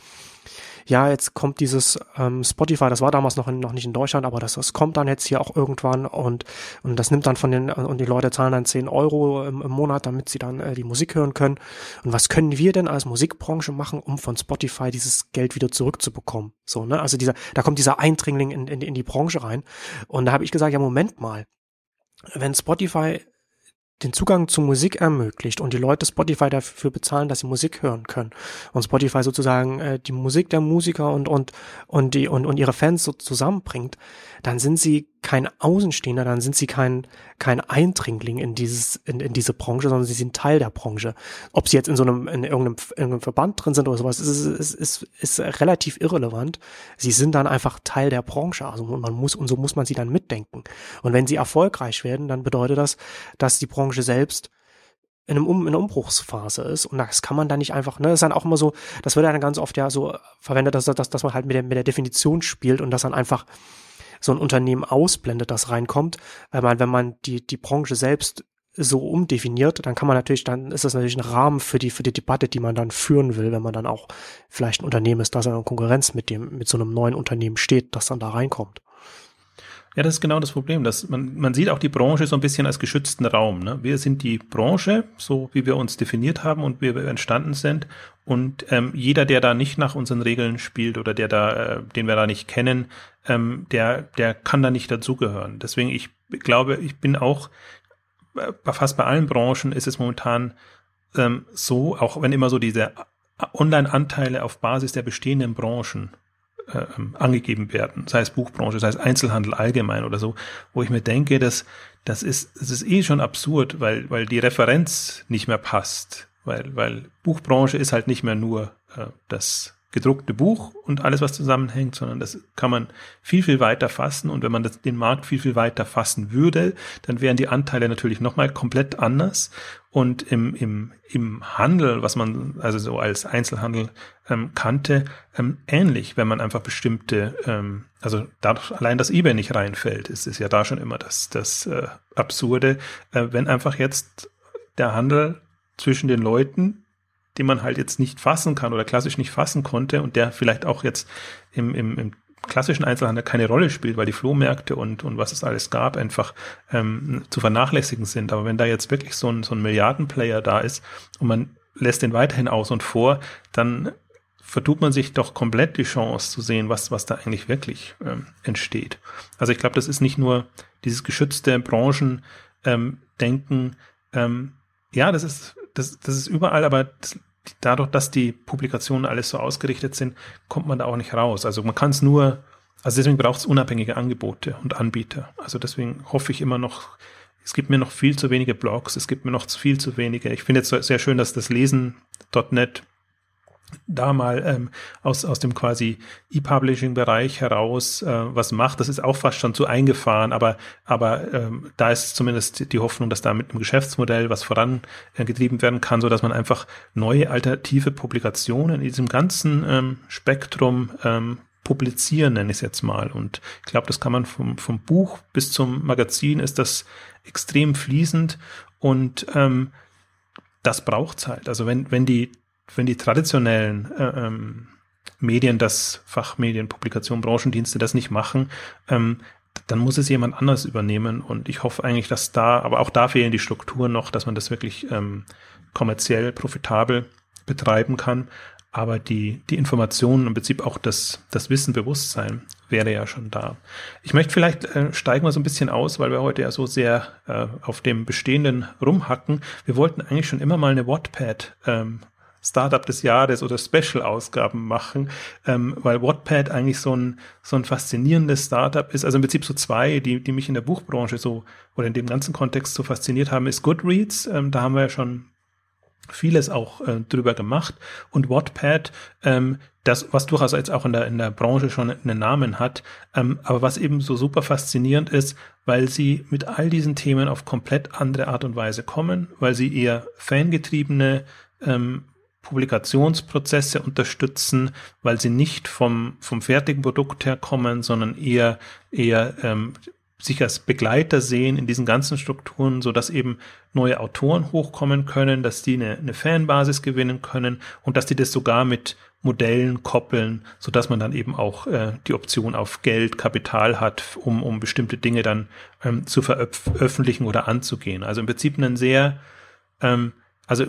ja, jetzt kommt dieses ähm, Spotify, das war damals noch, in, noch nicht in Deutschland, aber das, das kommt dann jetzt hier auch irgendwann und, und das nimmt dann von den, und die Leute zahlen dann 10 Euro im, im Monat, damit sie dann äh, die Musik hören können. Und was können wir denn als Musikbranche machen, um von Spotify dieses Geld wieder zurückzubekommen? So, ne? Also dieser, da kommt dieser Eindringling in, in, in die Branche rein. Und da habe ich gesagt, ja, Moment mal, wenn Spotify den Zugang zu Musik ermöglicht und die Leute Spotify dafür bezahlen, dass sie Musik hören können. Und Spotify sozusagen äh, die Musik der Musiker und und und die und und ihre Fans so zusammenbringt, dann sind sie kein Außenstehender, dann sind sie kein, kein Eindringling in dieses, in, in diese Branche, sondern sie sind Teil der Branche. Ob sie jetzt in so einem, in irgendeinem, in irgendeinem Verband drin sind oder sowas, ist, ist, ist, ist relativ irrelevant. Sie sind dann einfach Teil der Branche. Also man muss, und so muss man sie dann mitdenken. Und wenn sie erfolgreich werden, dann bedeutet das, dass die Branche selbst in, einem um, in einer Umbruchsphase ist. Und das kann man dann nicht einfach, ne, das ist dann auch immer so, das wird dann ganz oft ja so verwendet, dass, dass, dass man halt mit der, mit der Definition spielt und das dann einfach so ein Unternehmen ausblendet, das reinkommt. Weil man, wenn man die, die Branche selbst so umdefiniert, dann kann man natürlich, dann ist das natürlich ein Rahmen für die, für die Debatte, die man dann führen will, wenn man dann auch vielleicht ein Unternehmen ist, das in Konkurrenz mit dem, mit so einem neuen Unternehmen steht, das dann da reinkommt. Ja, das ist genau das Problem. Dass man, man sieht auch die Branche so ein bisschen als geschützten Raum. Ne? Wir sind die Branche, so wie wir uns definiert haben und wie wir entstanden sind. Und ähm, jeder, der da nicht nach unseren Regeln spielt oder der da, äh, den wir da nicht kennen, ähm, der, der kann da nicht dazugehören. Deswegen, ich glaube, ich bin auch, bei fast bei allen Branchen ist es momentan ähm, so, auch wenn immer so diese Online-Anteile auf Basis der bestehenden Branchen äh, angegeben werden, sei es Buchbranche, sei es Einzelhandel allgemein oder so, wo ich mir denke, dass das ist, das ist eh schon absurd, weil, weil die Referenz nicht mehr passt, weil, weil Buchbranche ist halt nicht mehr nur äh, das gedruckte Buch und alles, was zusammenhängt, sondern das kann man viel, viel weiter fassen. Und wenn man das, den Markt viel, viel weiter fassen würde, dann wären die Anteile natürlich nochmal komplett anders. Und im, im, im Handel, was man also so als Einzelhandel ähm, kannte, ähm, ähnlich, wenn man einfach bestimmte, ähm, also da allein das eBay nicht reinfällt, ist es ja da schon immer das, das äh, Absurde, äh, wenn einfach jetzt der Handel zwischen den Leuten den man halt jetzt nicht fassen kann oder klassisch nicht fassen konnte und der vielleicht auch jetzt im, im, im klassischen Einzelhandel keine Rolle spielt, weil die Flohmärkte und, und was es alles gab, einfach ähm, zu vernachlässigen sind. Aber wenn da jetzt wirklich so ein, so ein Milliardenplayer da ist und man lässt den weiterhin aus und vor, dann vertut man sich doch komplett die Chance zu sehen, was, was da eigentlich wirklich ähm, entsteht. Also ich glaube, das ist nicht nur dieses geschützte Branchendenken, ähm, ähm, ja, das ist das, das ist überall, aber das, dadurch, dass die Publikationen alles so ausgerichtet sind, kommt man da auch nicht raus. Also man kann es nur, also deswegen braucht es unabhängige Angebote und Anbieter. Also deswegen hoffe ich immer noch, es gibt mir noch viel zu wenige Blogs, es gibt mir noch viel zu wenige. Ich finde jetzt sehr schön, dass das Lesen.net da mal ähm, aus, aus dem quasi E-Publishing-Bereich heraus äh, was macht. Das ist auch fast schon zu eingefahren, aber, aber ähm, da ist zumindest die Hoffnung, dass da mit einem Geschäftsmodell was vorangetrieben werden kann, so dass man einfach neue alternative Publikationen in diesem ganzen ähm, Spektrum ähm, publizieren, nenne ich es jetzt mal. Und ich glaube, das kann man vom, vom Buch bis zum Magazin ist das extrem fließend und ähm, das braucht's halt. Also wenn, wenn die wenn die traditionellen äh, ähm, Medien, das Fachmedien, Publikation, Branchendienste das nicht machen, ähm, dann muss es jemand anders übernehmen. Und ich hoffe eigentlich, dass da, aber auch da fehlen die Strukturen noch, dass man das wirklich ähm, kommerziell profitabel betreiben kann. Aber die, die Informationen, im Prinzip auch das, das Wissen, Bewusstsein wäre ja schon da. Ich möchte vielleicht äh, steigen wir so ein bisschen aus, weil wir heute ja so sehr äh, auf dem Bestehenden rumhacken. Wir wollten eigentlich schon immer mal eine Wattpad ähm, Startup des Jahres oder Special-Ausgaben machen, ähm, weil Wattpad eigentlich so ein, so ein faszinierendes Startup ist. Also im Prinzip so zwei, die, die mich in der Buchbranche so oder in dem ganzen Kontext so fasziniert haben, ist Goodreads. Ähm, da haben wir ja schon vieles auch äh, drüber gemacht und Wattpad, ähm, das, was durchaus jetzt auch in der, in der Branche schon einen Namen hat, ähm, aber was eben so super faszinierend ist, weil sie mit all diesen Themen auf komplett andere Art und Weise kommen, weil sie eher fangetriebene ähm, Publikationsprozesse unterstützen, weil sie nicht vom, vom fertigen Produkt herkommen, sondern eher, eher ähm, sich als Begleiter sehen in diesen ganzen Strukturen, so dass eben neue Autoren hochkommen können, dass die eine, eine Fanbasis gewinnen können und dass die das sogar mit Modellen koppeln, so dass man dann eben auch äh, die Option auf Geld, Kapital hat, um, um bestimmte Dinge dann ähm, zu veröffentlichen oder anzugehen. Also im Prinzip ein sehr, ähm, also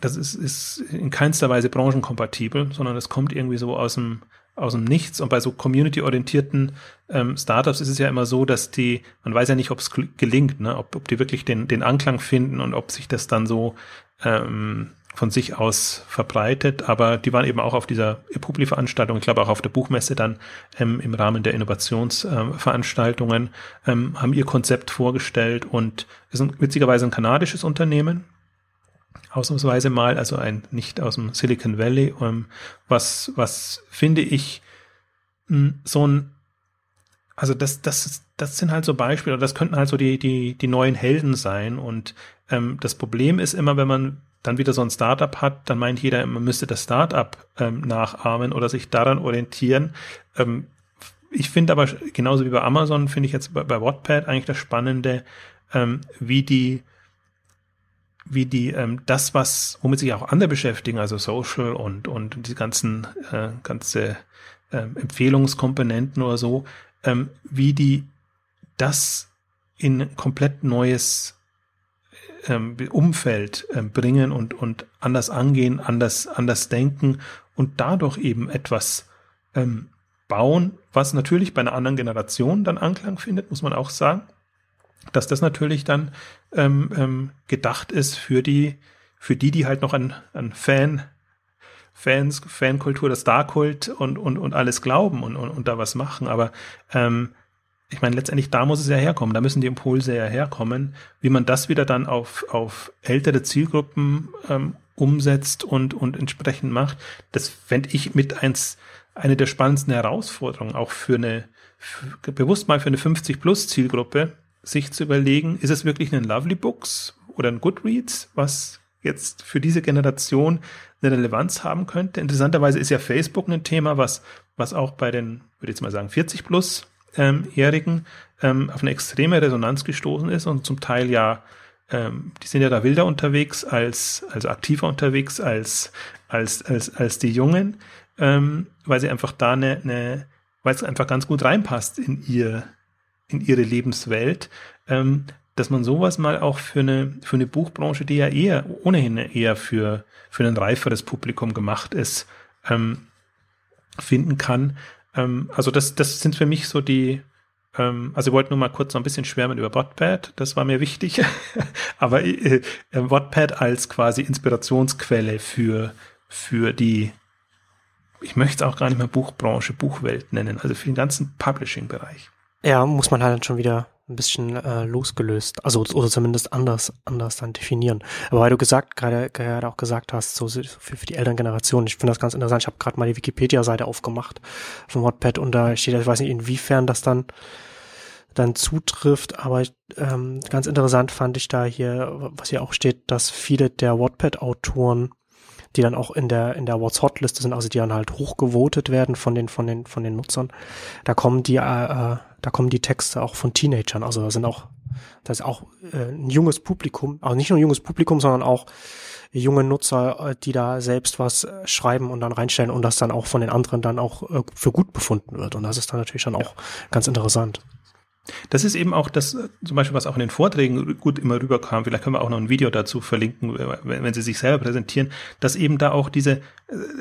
das ist, ist in keinster Weise branchenkompatibel, sondern es kommt irgendwie so aus dem aus dem Nichts. Und bei so community-orientierten ähm, Startups ist es ja immer so, dass die, man weiß ja nicht, ob es gelingt, ne? ob, ob die wirklich den, den Anklang finden und ob sich das dann so ähm, von sich aus verbreitet. Aber die waren eben auch auf dieser Publi-Veranstaltung, ich glaube auch auf der Buchmesse dann ähm, im Rahmen der Innovationsveranstaltungen, ähm, haben ihr Konzept vorgestellt und ist ein, witzigerweise ein kanadisches Unternehmen, ausnahmsweise mal, also ein nicht aus dem Silicon Valley, ähm, was, was finde ich mh, hm, so ein, also das, das, das sind halt so Beispiele, das könnten halt so die, die, die neuen Helden sein. Und ähm, das Problem ist immer, wenn man dann wieder so ein Startup hat, dann meint jeder, man müsste das Startup ähm, nachahmen oder sich daran orientieren. Ähm, ich finde aber genauso wie bei Amazon finde ich jetzt bei, bei Wattpad eigentlich das Spannende, ähm, wie die wie die ähm, das, was womit sich auch andere beschäftigen, also Social und und die ganzen äh, ganze äh, Empfehlungskomponenten oder so, ähm, wie die das in komplett neues ähm, Umfeld ähm, bringen und und anders angehen, anders anders denken und dadurch eben etwas ähm, bauen, was natürlich bei einer anderen Generation dann Anklang findet, muss man auch sagen dass das natürlich dann ähm, ähm, gedacht ist für die, für die, die halt noch an, an Fan, Fans, Fankultur, das Starkult und, und, und alles glauben und, und, und da was machen. Aber ähm, ich meine, letztendlich da muss es ja herkommen, da müssen die Impulse ja herkommen, wie man das wieder dann auf, auf ältere Zielgruppen ähm, umsetzt und, und entsprechend macht. Das fände ich mit eins, eine der spannendsten Herausforderungen, auch für eine, für, bewusst mal für eine 50-Plus-Zielgruppe, sich zu überlegen, ist es wirklich ein Lovely Books oder ein Goodreads, was jetzt für diese Generation eine Relevanz haben könnte. Interessanterweise ist ja Facebook ein Thema, was, was auch bei den, würde ich jetzt mal sagen, 40 plus ähm, Jährigen ähm, auf eine extreme Resonanz gestoßen ist und zum Teil ja, ähm, die sind ja da wilder unterwegs als, also aktiver unterwegs als, als, als, als die Jungen, ähm, weil sie einfach da eine, eine, weil es einfach ganz gut reinpasst in ihr, in ihre Lebenswelt, ähm, dass man sowas mal auch für eine, für eine Buchbranche, die ja eher, ohnehin eher für, für ein reiferes Publikum gemacht ist, ähm, finden kann. Ähm, also das, das sind für mich so die, ähm, also ich wollte nur mal kurz noch ein bisschen schwärmen über Wattpad, das war mir wichtig, (laughs) aber äh, äh, als quasi Inspirationsquelle für, für die, ich möchte es auch gar nicht mehr Buchbranche, Buchwelt nennen, also für den ganzen Publishing-Bereich. Ja, muss man halt schon wieder ein bisschen äh, losgelöst, also oder zumindest anders anders dann definieren. Aber weil du gesagt gerade gerade auch gesagt hast, so für, für die älteren Generationen, ich finde das ganz interessant. Ich habe gerade mal die Wikipedia-Seite aufgemacht von Wattpad und da steht, ich weiß nicht inwiefern das dann dann zutrifft, aber ähm, ganz interessant fand ich da hier, was hier auch steht, dass viele der Wattpad-Autoren die dann auch in der in der What's Hot Liste sind, also die dann halt hochgevotet werden von den von den von den Nutzern. Da kommen die äh, äh da kommen die Texte auch von Teenagern. Also da sind auch, das ist auch äh, ein junges Publikum, also nicht nur ein junges Publikum, sondern auch junge Nutzer, äh, die da selbst was äh, schreiben und dann reinstellen und das dann auch von den anderen dann auch äh, für gut befunden wird. Und das ist dann natürlich dann auch ganz interessant. Das ist eben auch das, zum Beispiel, was auch in den Vorträgen gut immer rüberkam. Vielleicht können wir auch noch ein Video dazu verlinken, wenn, Sie sich selber präsentieren, dass eben da auch diese,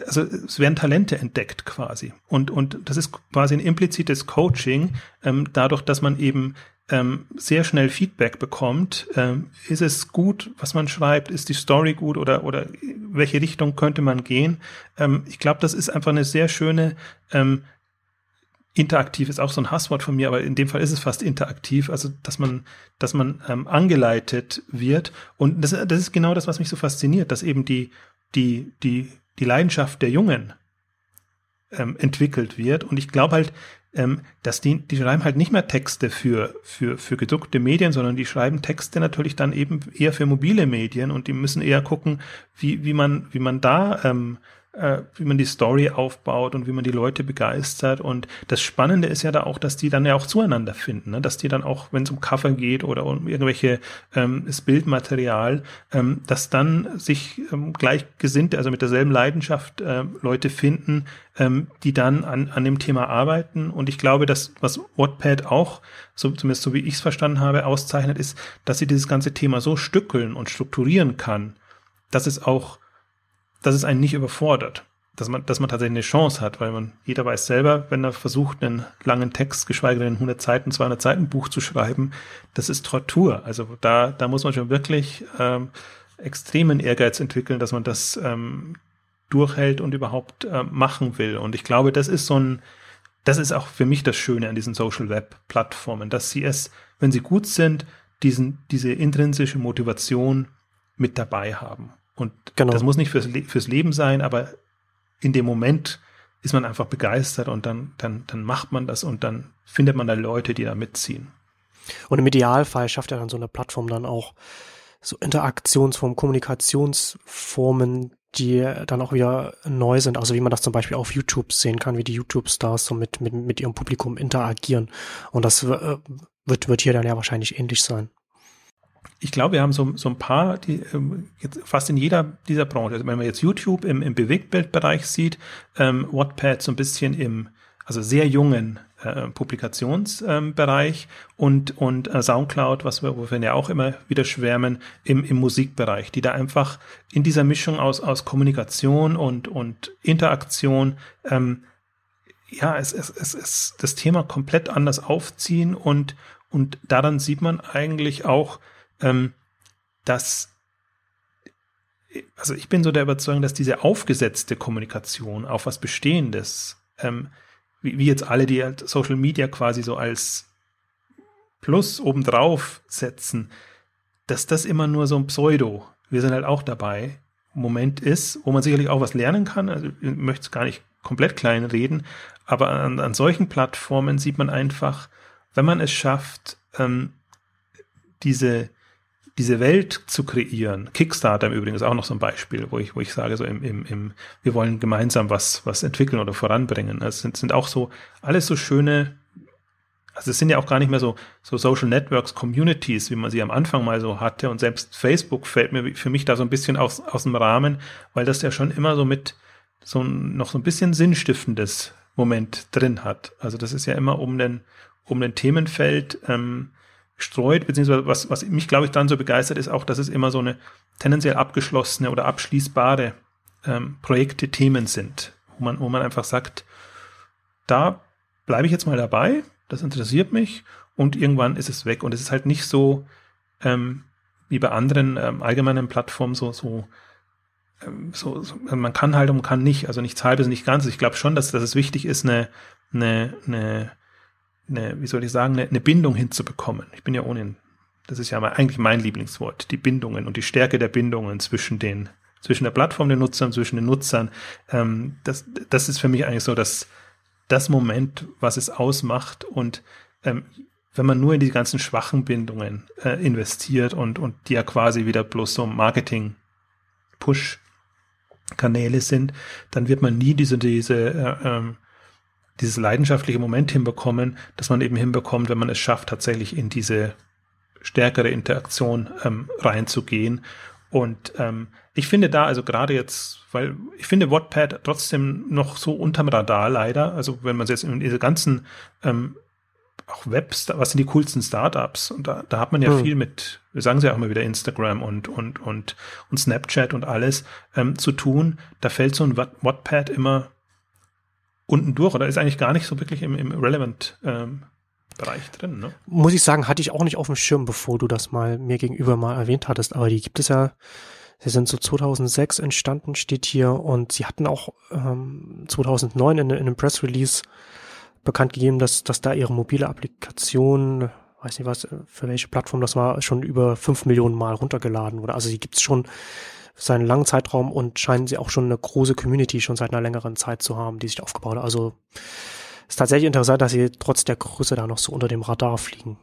also es werden Talente entdeckt quasi. Und, und das ist quasi ein implizites Coaching, ähm, dadurch, dass man eben ähm, sehr schnell Feedback bekommt. Ähm, ist es gut, was man schreibt? Ist die Story gut oder, oder welche Richtung könnte man gehen? Ähm, ich glaube, das ist einfach eine sehr schöne ähm, interaktiv ist auch so ein Hasswort von mir, aber in dem Fall ist es fast interaktiv, also dass man, dass man ähm, angeleitet wird. Und das, das ist genau das, was mich so fasziniert, dass eben die, die, die, die Leidenschaft der Jungen ähm, entwickelt wird. Und ich glaube halt, ähm, dass die, die schreiben halt nicht mehr Texte für, für, für gedruckte Medien, sondern die schreiben Texte natürlich dann eben eher für mobile Medien und die müssen eher gucken, wie, wie man, wie man da ähm, äh, wie man die Story aufbaut und wie man die Leute begeistert. Und das Spannende ist ja da auch, dass die dann ja auch zueinander finden, ne? dass die dann auch, wenn es um Cover geht oder um irgendwelche ähm, das Bildmaterial, ähm, dass dann sich ähm, gleichgesinnte, also mit derselben Leidenschaft äh, Leute finden, ähm, die dann an, an dem Thema arbeiten. Und ich glaube, dass was Wattpad auch, so, zumindest so wie ich es verstanden habe, auszeichnet, ist, dass sie dieses ganze Thema so stückeln und strukturieren kann, dass es auch dass es einen nicht überfordert. Dass man, dass man tatsächlich eine Chance hat, weil man, jeder weiß selber, wenn er versucht, einen langen Text, geschweige denn 100 Seiten, 200 Seiten Buch zu schreiben, das ist Tortur. Also da, da muss man schon wirklich ähm, extremen Ehrgeiz entwickeln, dass man das ähm, durchhält und überhaupt äh, machen will. Und ich glaube, das ist so ein, das ist auch für mich das Schöne an diesen Social Web Plattformen, dass sie es, wenn sie gut sind, diesen, diese intrinsische Motivation mit dabei haben. Und genau. das muss nicht fürs, Le fürs Leben sein, aber in dem Moment ist man einfach begeistert und dann, dann, dann macht man das und dann findet man da Leute, die da mitziehen. Und im Idealfall schafft ja dann so eine Plattform dann auch so Interaktionsformen, Kommunikationsformen, die dann auch wieder neu sind. Also wie man das zum Beispiel auf YouTube sehen kann, wie die YouTube-Stars so mit, mit, mit ihrem Publikum interagieren. Und das äh, wird, wird hier dann ja wahrscheinlich ähnlich sein ich glaube, wir haben so, so ein paar, die ähm, jetzt fast in jeder dieser Branche, also wenn man jetzt YouTube im, im Bewegtbildbereich sieht, ähm, Wattpad so ein bisschen im, also sehr jungen äh, Publikationsbereich ähm, und, und äh, Soundcloud, was wir, wir ja auch immer wieder schwärmen, im, im Musikbereich, die da einfach in dieser Mischung aus, aus Kommunikation und, und Interaktion ähm, ja, es, es, es, es das Thema komplett anders aufziehen und, und daran sieht man eigentlich auch, ähm, dass also ich bin so der Überzeugung, dass diese aufgesetzte Kommunikation auf was Bestehendes, ähm, wie, wie, jetzt alle, die halt Social Media quasi so als Plus obendrauf setzen, dass das immer nur so ein Pseudo, wir sind halt auch dabei, Moment ist, wo man sicherlich auch was lernen kann. Also ich möchte es gar nicht komplett klein reden, aber an, an solchen Plattformen sieht man einfach, wenn man es schafft, ähm, diese, diese Welt zu kreieren. Kickstarter im Übrigen ist auch noch so ein Beispiel, wo ich, wo ich sage, so im, im, im, wir wollen gemeinsam was, was entwickeln oder voranbringen. Es sind, sind auch so alles so schöne, also es sind ja auch gar nicht mehr so, so Social Networks, Communities, wie man sie am Anfang mal so hatte. Und selbst Facebook fällt mir für mich da so ein bisschen aus, aus dem Rahmen, weil das ja schon immer so mit so noch so ein bisschen sinnstiftendes Moment drin hat. Also das ist ja immer um den, um den Themenfeld, ähm, streut, beziehungsweise was, was mich, glaube ich, dann so begeistert, ist auch, dass es immer so eine tendenziell abgeschlossene oder abschließbare ähm, Projekte, Themen sind, wo man, wo man einfach sagt, da bleibe ich jetzt mal dabei, das interessiert mich und irgendwann ist es weg. Und es ist halt nicht so ähm, wie bei anderen ähm, allgemeinen Plattformen so, so, ähm, so, so, man kann halt und kann nicht, also nichts halbes, nicht ganz. Ich glaube schon, dass, dass es wichtig ist, eine, eine, eine eine, wie soll ich sagen, eine, eine Bindung hinzubekommen. Ich bin ja ohnehin, das ist ja mal eigentlich mein Lieblingswort, die Bindungen und die Stärke der Bindungen zwischen den, zwischen der Plattform der Nutzer und zwischen den Nutzern. Ähm, das, das ist für mich eigentlich so das, das Moment, was es ausmacht und ähm, wenn man nur in die ganzen schwachen Bindungen äh, investiert und, und die ja quasi wieder bloß so Marketing-Push-Kanäle sind, dann wird man nie diese, diese äh, ähm, dieses leidenschaftliche Moment hinbekommen, dass man eben hinbekommt, wenn man es schafft, tatsächlich in diese stärkere Interaktion ähm, reinzugehen. Und ähm, ich finde da, also gerade jetzt, weil ich finde Wattpad trotzdem noch so unterm Radar leider. Also wenn man jetzt in diese ganzen ähm, auch Webs, was sind die coolsten Startups? Und da, da hat man ja hm. viel mit, wir sagen sie ja auch immer wieder Instagram und und und und Snapchat und alles ähm, zu tun. Da fällt so ein Wattpad immer unten durch oder ist eigentlich gar nicht so wirklich im, im Relevant ähm, Bereich drin, ne? Muss ich sagen, hatte ich auch nicht auf dem Schirm, bevor du das mal mir gegenüber mal erwähnt hattest, aber die gibt es ja, sie sind so 2006 entstanden, steht hier und sie hatten auch ähm, 2009 in, in einem Press Release bekannt gegeben, dass, dass da ihre mobile Applikation, weiß nicht was, für welche Plattform das war, schon über fünf Millionen Mal runtergeladen wurde. Also die gibt es schon seinen langen Zeitraum und scheinen sie auch schon eine große Community schon seit einer längeren Zeit zu haben, die sich aufgebaut hat. Also ist tatsächlich interessant, dass sie trotz der Größe da noch so unter dem Radar fliegen.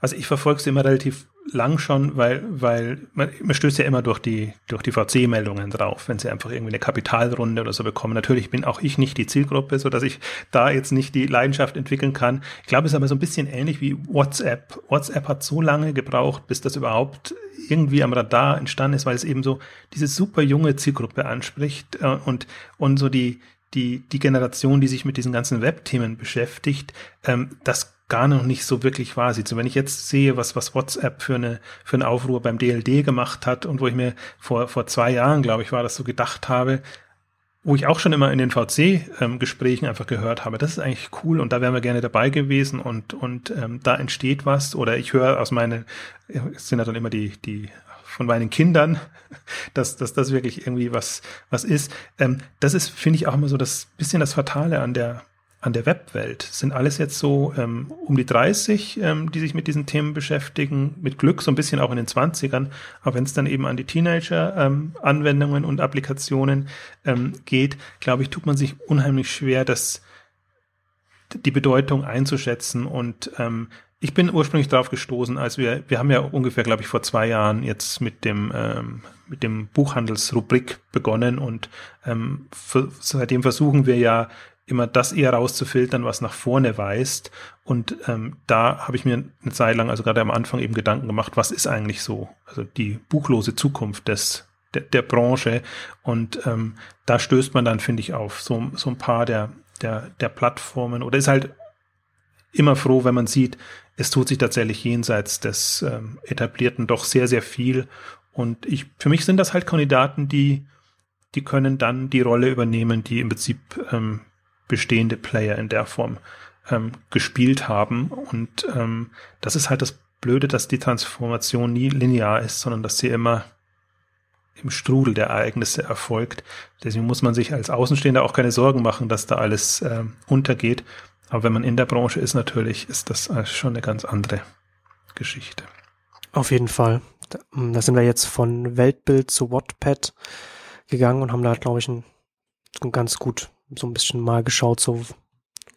Also ich verfolge sie immer relativ lang schon, weil, weil man, man stößt ja immer durch die, durch die VC-Meldungen drauf, wenn sie einfach irgendwie eine Kapitalrunde oder so bekommen. Natürlich bin auch ich nicht die Zielgruppe, so dass ich da jetzt nicht die Leidenschaft entwickeln kann. Ich glaube, es ist aber so ein bisschen ähnlich wie WhatsApp. WhatsApp hat so lange gebraucht, bis das überhaupt irgendwie am Radar entstanden ist, weil es eben so diese super junge Zielgruppe anspricht äh, und, und so die, die, die Generation, die sich mit diesen ganzen Web-Themen beschäftigt, ähm, das gar noch nicht so wirklich wahr sieht. So, wenn ich jetzt sehe, was, was WhatsApp für eine, für einen Aufruhr beim DLD gemacht hat und wo ich mir vor, vor zwei Jahren, glaube ich, war das so gedacht habe, wo ich auch schon immer in den VC-Gesprächen ähm, einfach gehört habe, das ist eigentlich cool und da wären wir gerne dabei gewesen und, und ähm, da entsteht was oder ich höre aus meinen, es sind ja dann immer die, die von meinen Kindern, (laughs) dass, dass das wirklich irgendwie was, was ist. Ähm, das ist, finde ich, auch immer so das bisschen das Fatale an der, an der Webwelt? Sind alles jetzt so ähm, um die 30, ähm, die sich mit diesen Themen beschäftigen, mit Glück so ein bisschen auch in den 20ern, aber wenn es dann eben an die Teenager-Anwendungen ähm, und Applikationen ähm, geht, glaube ich, tut man sich unheimlich schwer, das die Bedeutung einzuschätzen. Und ähm, ich bin ursprünglich darauf gestoßen, als wir, wir haben ja ungefähr, glaube ich, vor zwei Jahren jetzt mit dem, ähm, mit dem Buchhandelsrubrik begonnen und ähm, seitdem versuchen wir ja immer das eher rauszufiltern, was nach vorne weist. Und ähm, da habe ich mir eine Zeit lang, also gerade am Anfang eben Gedanken gemacht, was ist eigentlich so, also die buchlose Zukunft des der, der Branche. Und ähm, da stößt man dann, finde ich, auf so, so ein paar der, der, der Plattformen oder ist halt immer froh, wenn man sieht, es tut sich tatsächlich jenseits des ähm, Etablierten doch sehr, sehr viel. Und ich, für mich sind das halt Kandidaten, die, die können dann die Rolle übernehmen, die im Prinzip ähm, bestehende Player in der Form ähm, gespielt haben. Und ähm, das ist halt das Blöde, dass die Transformation nie linear ist, sondern dass sie immer im Strudel der Ereignisse erfolgt. Deswegen muss man sich als Außenstehender auch keine Sorgen machen, dass da alles äh, untergeht. Aber wenn man in der Branche ist, natürlich ist das schon eine ganz andere Geschichte. Auf jeden Fall. Da, da sind wir jetzt von Weltbild zu Wattpad gegangen und haben da, glaube ich, ein, ganz gut so ein bisschen mal geschaut, so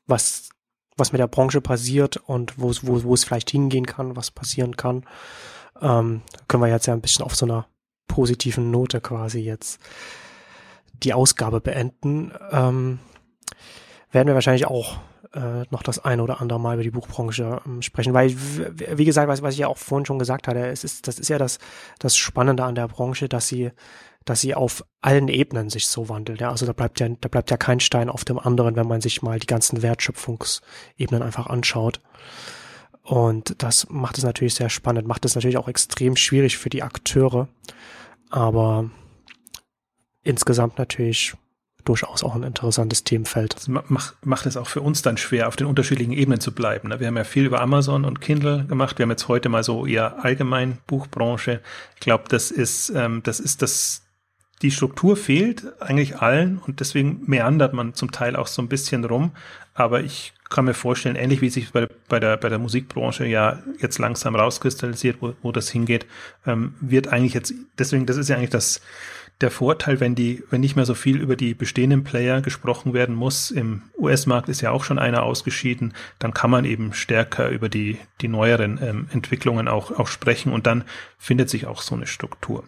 was, was mit der Branche passiert und wo, wo, wo es vielleicht hingehen kann, was passieren kann. Ähm, können wir jetzt ja ein bisschen auf so einer positiven Note quasi jetzt die Ausgabe beenden. Ähm, werden wir wahrscheinlich auch äh, noch das eine oder andere Mal über die Buchbranche ähm, sprechen, weil wie gesagt, was, was ich ja auch vorhin schon gesagt hatte, es ist das ist ja das das Spannende an der Branche, dass sie dass sie auf allen Ebenen sich so wandelt. Ja, also da bleibt ja, da bleibt ja kein Stein auf dem anderen, wenn man sich mal die ganzen Wertschöpfungsebenen einfach anschaut. Und das macht es natürlich sehr spannend, macht es natürlich auch extrem schwierig für die Akteure, aber insgesamt natürlich durchaus auch ein interessantes Themenfeld. Das macht, macht es auch für uns dann schwer, auf den unterschiedlichen Ebenen zu bleiben. Ne? Wir haben ja viel über Amazon und Kindle gemacht. Wir haben jetzt heute mal so eher allgemein Buchbranche. Ich glaube, das ist, ähm, das ist das, die Struktur fehlt eigentlich allen und deswegen meandert man zum Teil auch so ein bisschen rum. Aber ich kann mir vorstellen, ähnlich wie sich bei, bei, der, bei der Musikbranche ja jetzt langsam rauskristallisiert, wo, wo das hingeht, ähm, wird eigentlich jetzt, deswegen, das ist ja eigentlich das, der Vorteil, wenn die, wenn nicht mehr so viel über die bestehenden Player gesprochen werden muss. Im US-Markt ist ja auch schon einer ausgeschieden. Dann kann man eben stärker über die, die neueren ähm, Entwicklungen auch, auch sprechen und dann findet sich auch so eine Struktur.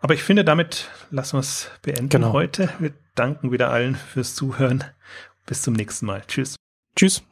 Aber ich finde, damit lassen wir es beenden genau. heute. Wir danken wieder allen fürs Zuhören. Bis zum nächsten Mal. Tschüss. Tschüss.